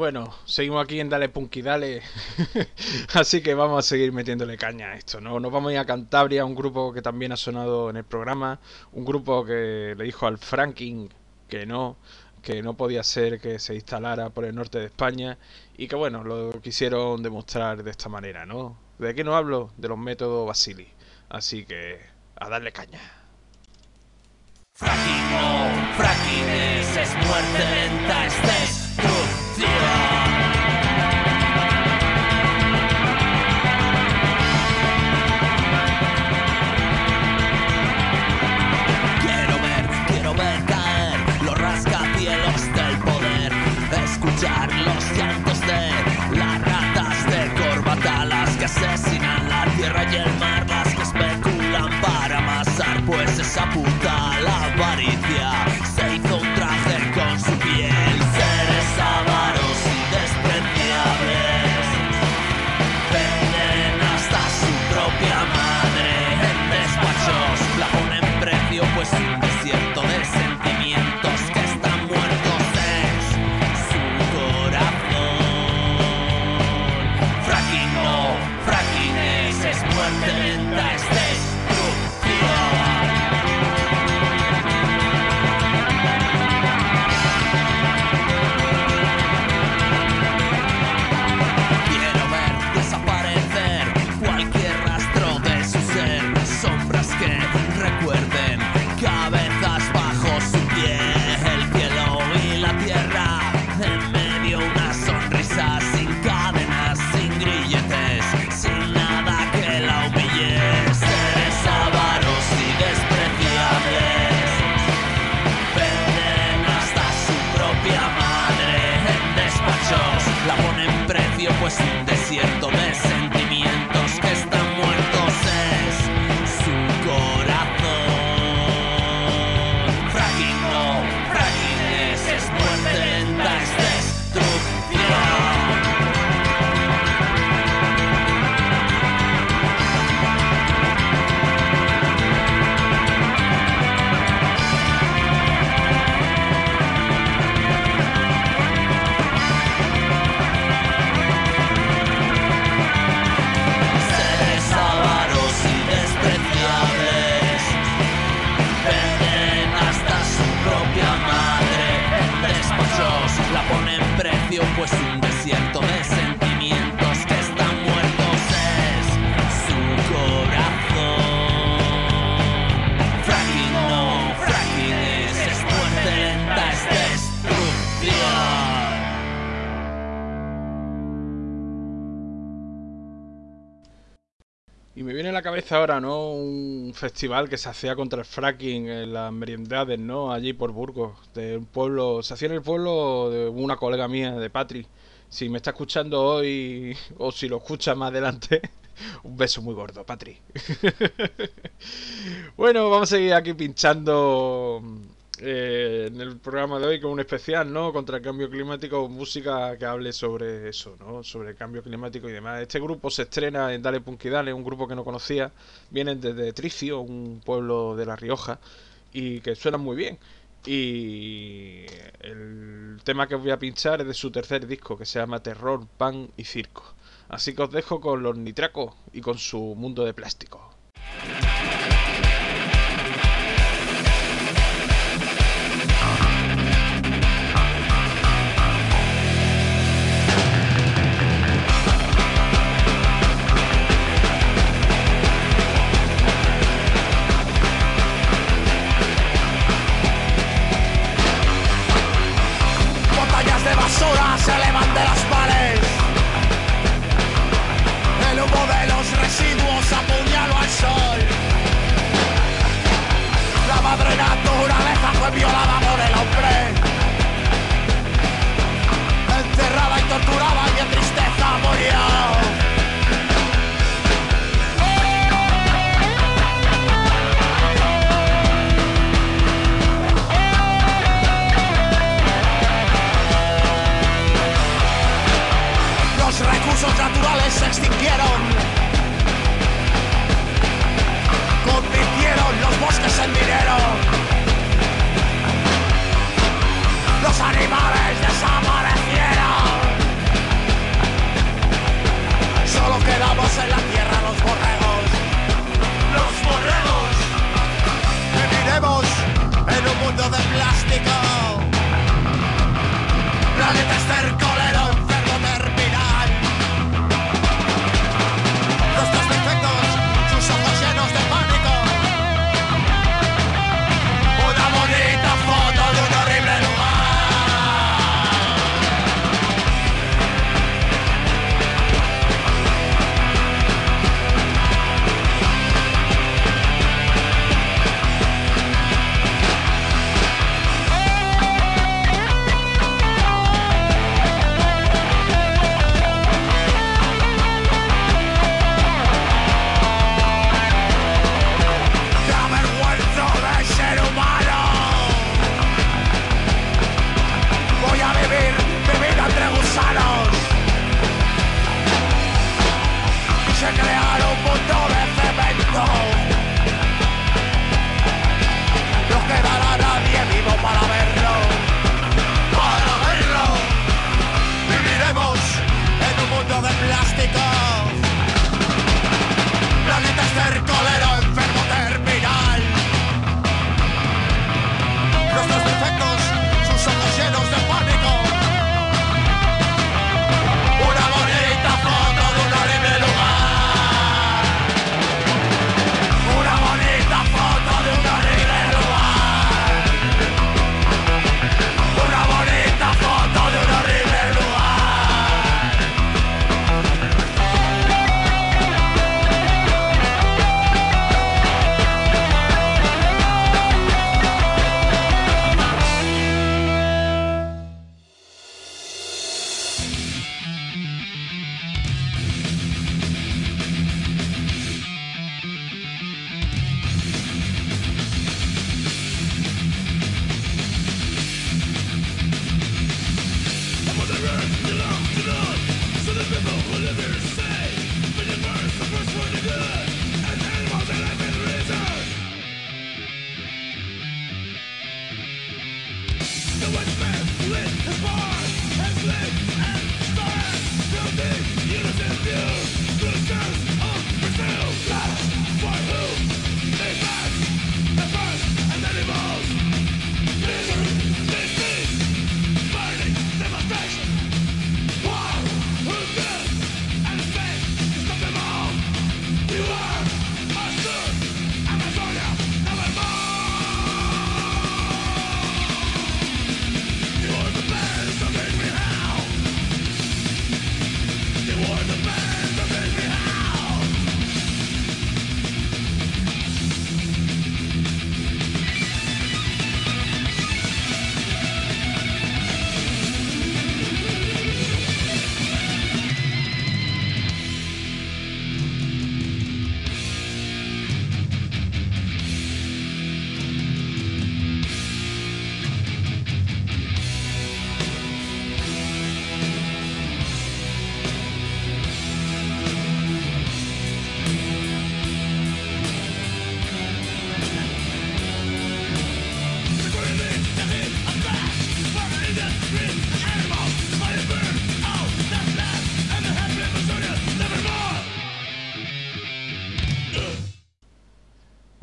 Bueno, seguimos aquí en Dale Punky Dale. Así que vamos a seguir metiéndole caña a esto, ¿no? Nos vamos a ir a Cantabria, un grupo que también ha sonado en el programa. Un grupo que le dijo al Franking que no, que no podía ser que se instalara por el norte de España. Y que bueno, lo quisieron demostrar de esta manera, ¿no? ¿De qué no hablo? De los métodos Basili. Así que a darle caña. Fracking no, fracking es, es muerte lenta, es ahora, ¿no? Un festival que se hacía contra el fracking en las meriendades, ¿no? Allí por Burgos, de un pueblo, se hacía en el pueblo de una colega mía, de Patri. Si me está escuchando hoy o si lo escucha más adelante, un beso muy gordo, Patri. bueno, vamos a seguir aquí pinchando eh, en el programa de hoy con un especial, ¿no? Contra el cambio climático, música que hable sobre eso, ¿no? Sobre el cambio climático y demás. Este grupo se estrena en Dale Punky Dale, un grupo que no conocía. Vienen desde Tricio, un pueblo de La Rioja, y que suenan muy bien. Y el tema que voy a pinchar es de su tercer disco, que se llama Terror, Pan y Circo. Así que os dejo con los nitracos y con su mundo de plástico.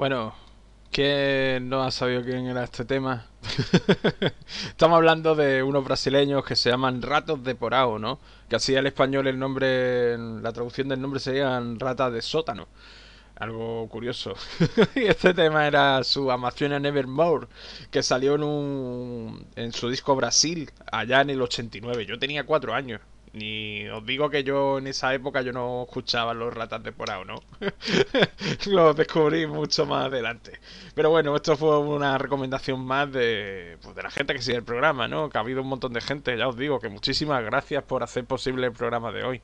Bueno, ¿quién no ha sabido quién era este tema? Estamos hablando de unos brasileños que se llaman Ratos de Porao, ¿no? Que así al español el nombre, la traducción del nombre serían Ratas de Sótano. Algo curioso. y este tema era su Amazona Nevermore, que salió en un en su disco Brasil, allá en el 89. Yo tenía cuatro años. Ni os digo que yo en esa época yo no escuchaba los ratas de porao, ¿no? Lo descubrí mucho más adelante. Pero bueno, esto fue una recomendación más de, pues, de la gente que sigue el programa, ¿no? Que ha habido un montón de gente, ya os digo, que muchísimas gracias por hacer posible el programa de hoy.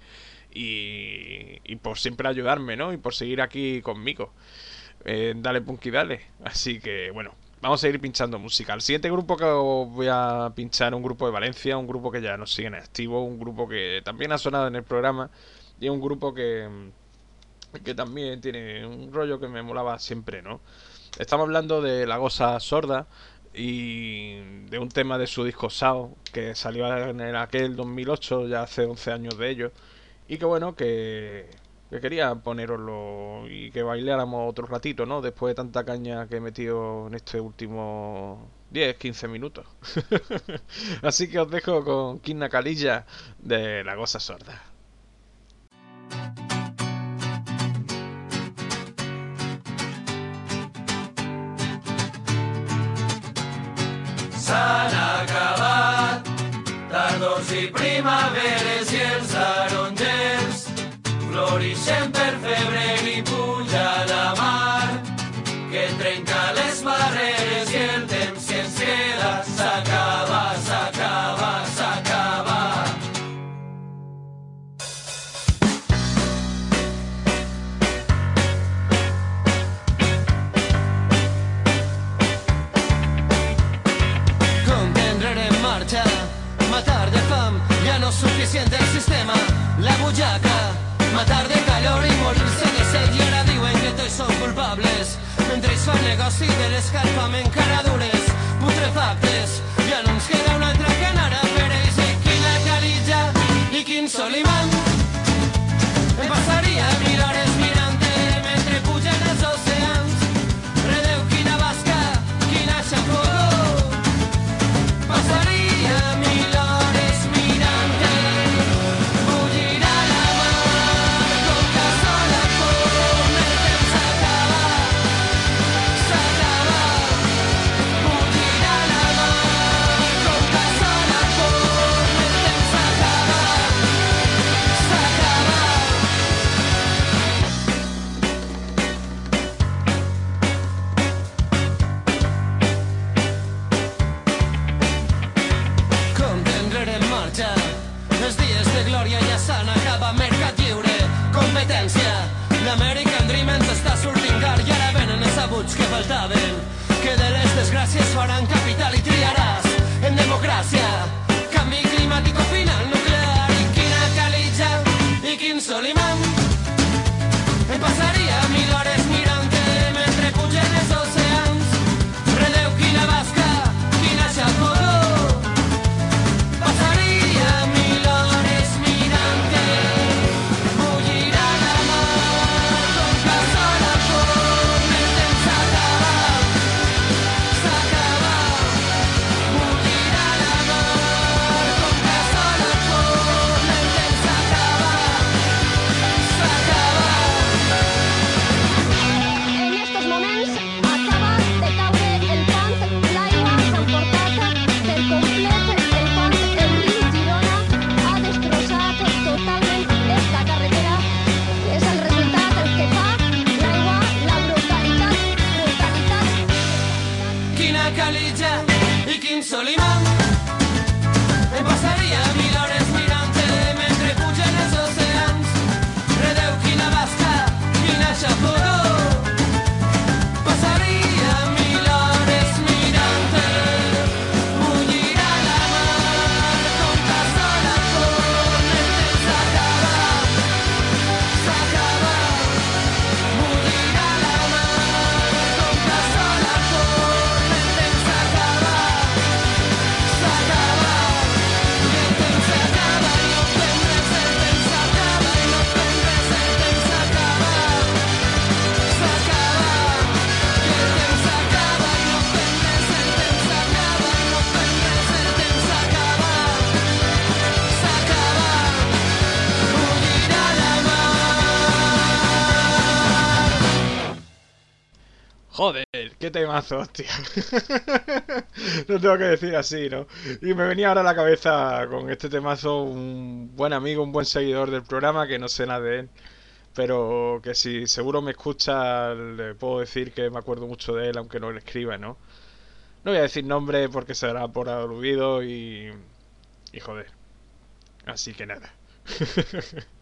Y, y por siempre ayudarme, ¿no? Y por seguir aquí conmigo. Eh, dale Punky Dale. Así que bueno, vamos a ir pinchando música. El siguiente grupo que os voy a pinchar, un grupo de Valencia, un grupo que ya nos sigue en activo, un grupo que también ha sonado en el programa y un grupo que, que también tiene un rollo que me molaba siempre, ¿no? Estamos hablando de La Goza Sorda y de un tema de su disco Sao que salió en el aquel 2008, ya hace 11 años de ello, y que bueno, que que quería poneroslo y que bailáramos otro ratito, ¿no? Después de tanta caña que he metido en este último 10, 15 minutos. Así que os dejo con Kina Calilla de La Goza Sorda. S'han acabat tardors i primaveres i els tarongers florixen per febrer i puja la mar fan negoci de l'escalfament cara dures, putrefactes. Ja no ens queda una altra que anar a per ells i quina calitja i quin solimán Joder, qué temazo, hostia. Lo tengo que decir así, ¿no? Y me venía ahora a la cabeza con este temazo un buen amigo, un buen seguidor del programa, que no sé nada de él, pero que si seguro me escucha, le puedo decir que me acuerdo mucho de él, aunque no le escriba, ¿no? No voy a decir nombre porque será por olvido y... y joder. Así que nada.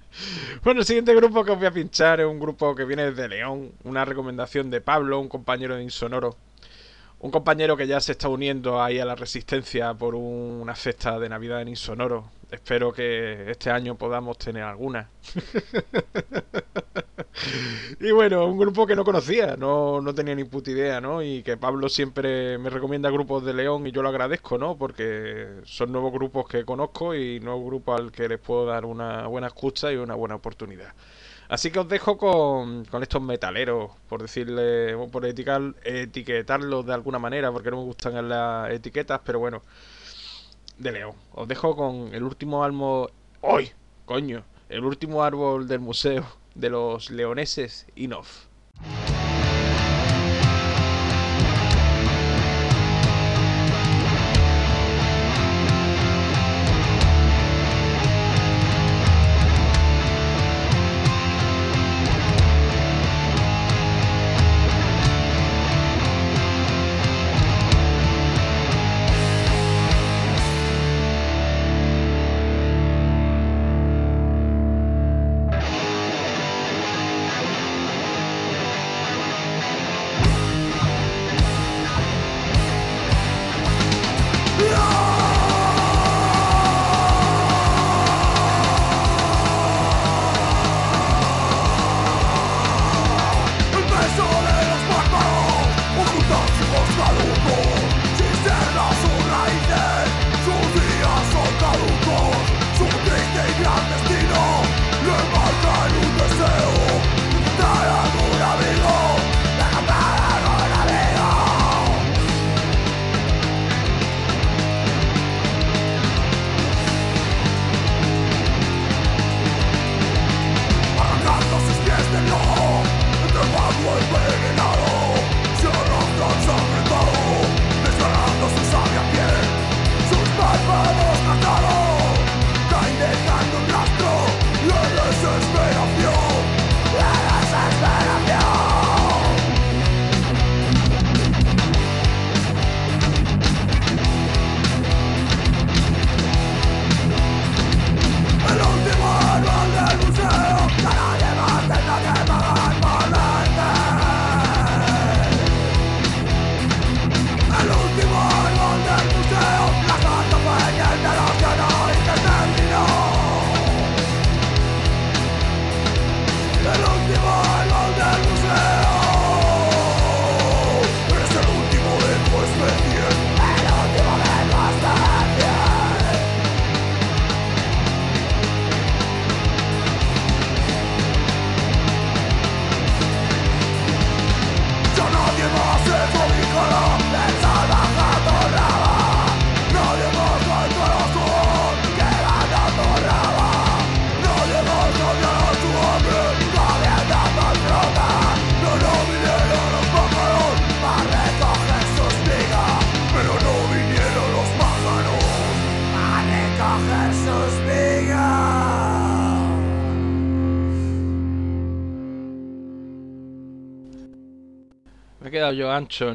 Bueno, el siguiente grupo que os voy a pinchar es un grupo que viene desde León, una recomendación de Pablo, un compañero de Insonoro. Un compañero que ya se está uniendo ahí a la resistencia por una cesta de Navidad en Insonoro. Espero que este año podamos tener alguna. y bueno, un grupo que no conocía, no, no tenía ni puta idea, ¿no? Y que Pablo siempre me recomienda grupos de León y yo lo agradezco, ¿no? Porque son nuevos grupos que conozco y nuevos grupos al que les puedo dar una buena escucha y una buena oportunidad. Así que os dejo con, con estos metaleros, por decirle, por etiquetar, etiquetarlos de alguna manera, porque no me gustan las etiquetas, pero bueno, de León. Os dejo con el último álbum. ¡Hoy! ¡Coño! El último árbol del museo de los leoneses Inof.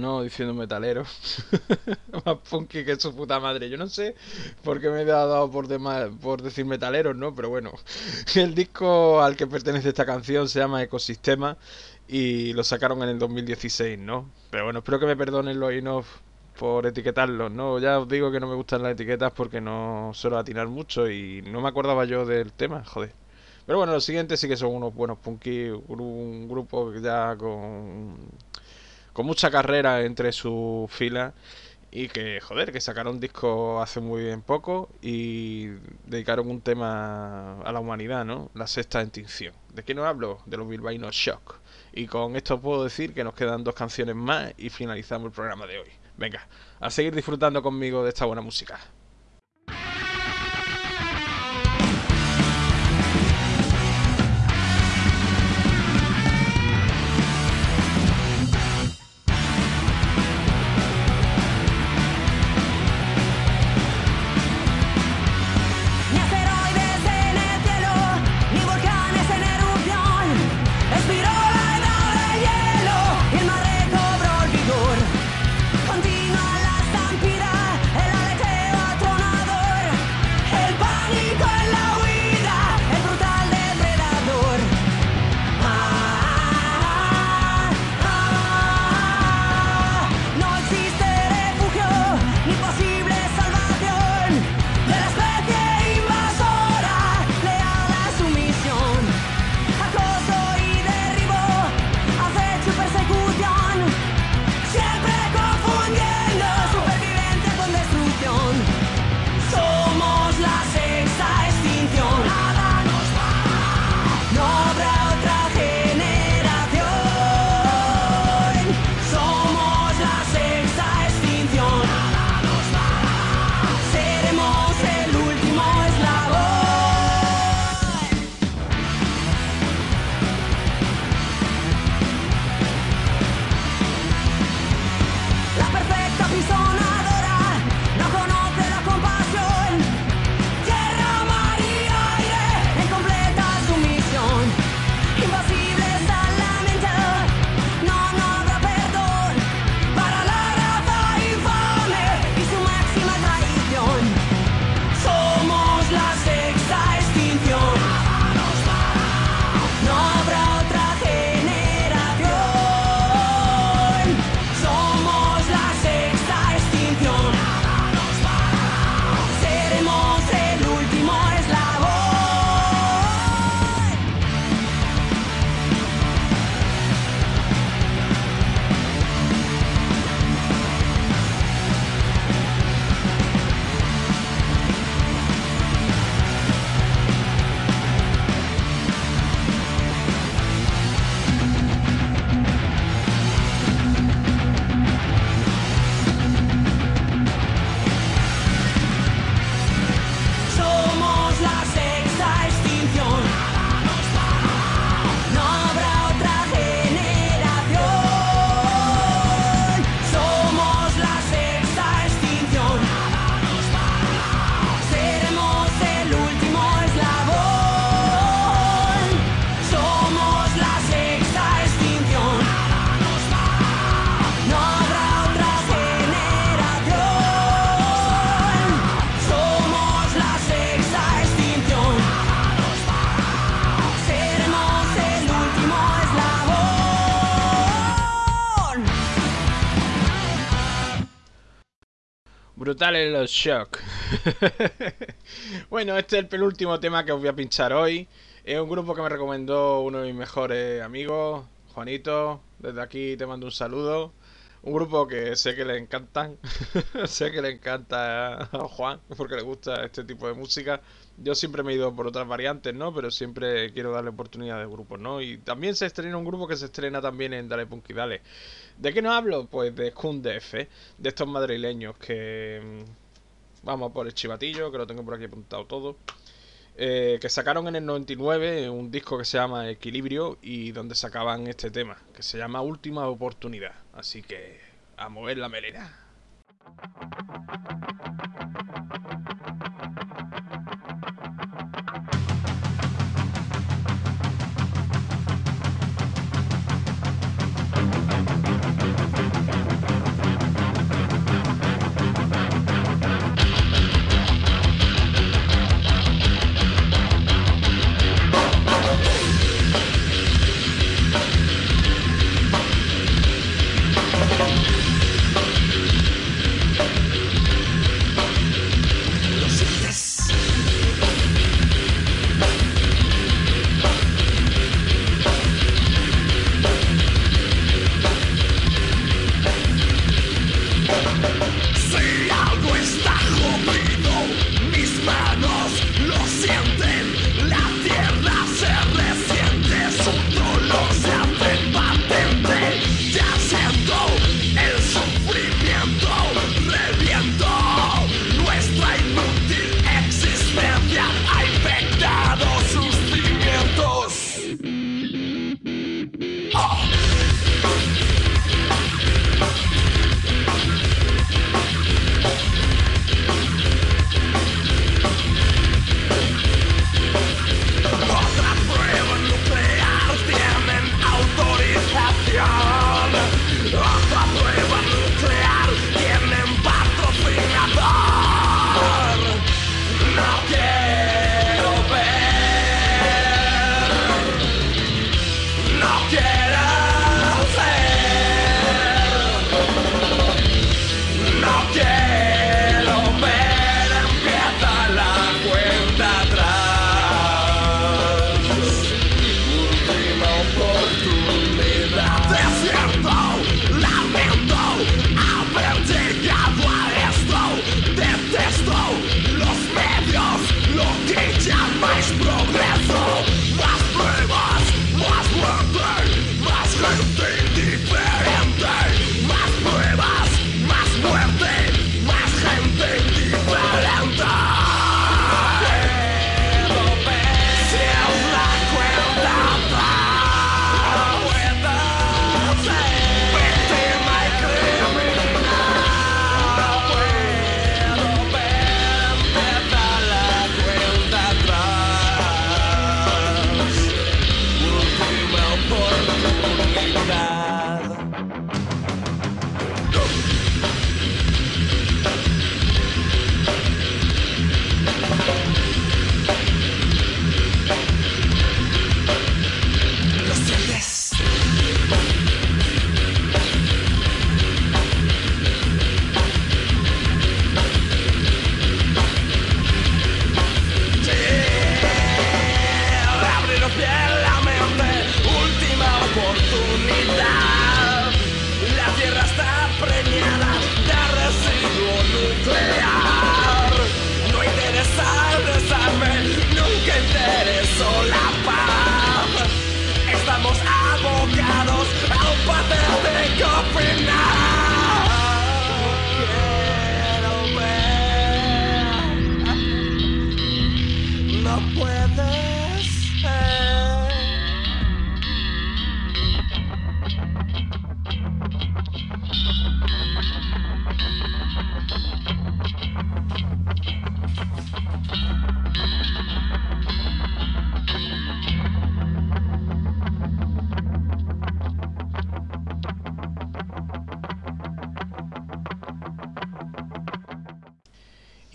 ¿No? Diciendo metalero. Más punky que su puta madre. Yo no sé por qué me he dado por, por decir metaleros, ¿no? Pero bueno. El disco al que pertenece esta canción se llama Ecosistema y lo sacaron en el 2016, ¿no? Pero bueno, espero que me perdonen los Inof por etiquetarlos, ¿no? Ya os digo que no me gustan las etiquetas porque no suelo atinar mucho y no me acordaba yo del tema, joder. Pero bueno, los siguientes sí que son unos buenos punky, un grupo ya con con mucha carrera entre sus filas y que, joder, que sacaron disco hace muy bien poco y dedicaron un tema a la humanidad, ¿no? La sexta extinción. ¿De qué no hablo? De los bilbaínos Shock. Y con esto puedo decir que nos quedan dos canciones más y finalizamos el programa de hoy. Venga, a seguir disfrutando conmigo de esta buena música. Brutales los shock. bueno, este es el penúltimo tema que os voy a pinchar hoy. Es un grupo que me recomendó uno de mis mejores amigos, Juanito. Desde aquí te mando un saludo. Un grupo que sé que le encantan. sé que le encanta a Juan porque le gusta este tipo de música. Yo siempre me he ido por otras variantes, ¿no? Pero siempre quiero darle oportunidad de grupos, ¿no? Y también se estrena un grupo que se estrena también en Dale Punk y Dale. ¿De qué no hablo? Pues de Skundef, ¿eh? De estos madrileños que... mm, Vamos por el chivatillo, que lo tengo por aquí apuntado todo. Eh, que sacaron en el 99 un disco que se llama Equilibrio y donde sacaban este tema, que se llama Última Oportunidad. Así que a mover la melena.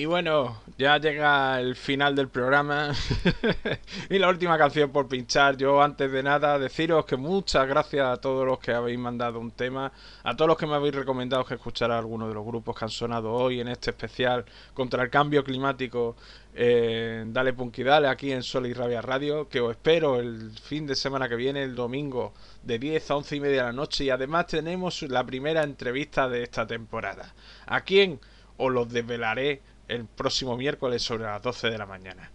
Bueno, ya llega el final del programa y la última canción por pinchar. Yo antes de nada deciros que muchas gracias a todos los que habéis mandado un tema, a todos los que me habéis recomendado que escuchara alguno de los grupos que han sonado hoy en este especial contra el cambio climático. eh, dale Punky Dale aquí en Sol y Rabia Radio, que os espero el fin de semana que viene, el domingo, de 10 a 11 y media de la noche. Y además tenemos la primera entrevista de esta temporada. ¿A quién? Os los desvelaré el próximo miércoles sobre las 12 de la mañana.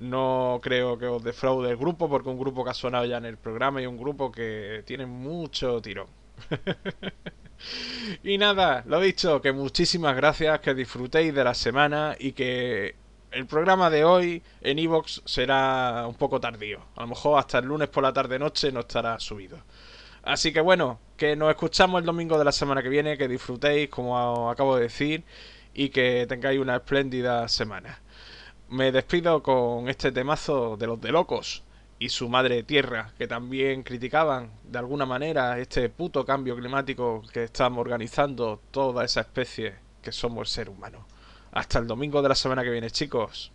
No creo que os defraude el grupo porque un grupo que ha sonado ya en el programa y un grupo que tiene mucho tirón. y nada, lo dicho, que muchísimas gracias, que disfrutéis de la semana y que el programa de hoy en Evox será un poco tardío. A lo mejor hasta el lunes por la tarde noche no estará subido. Así que bueno, que nos escuchamos el domingo de la semana que viene, que disfrutéis, como acabo de decir, y que tengáis una espléndida semana. Me despido con este temazo de los de locos y su madre tierra, que también criticaban de alguna manera este puto cambio climático que estamos organizando toda esa especie que somos el ser humano. Hasta el domingo de la semana que viene, chicos.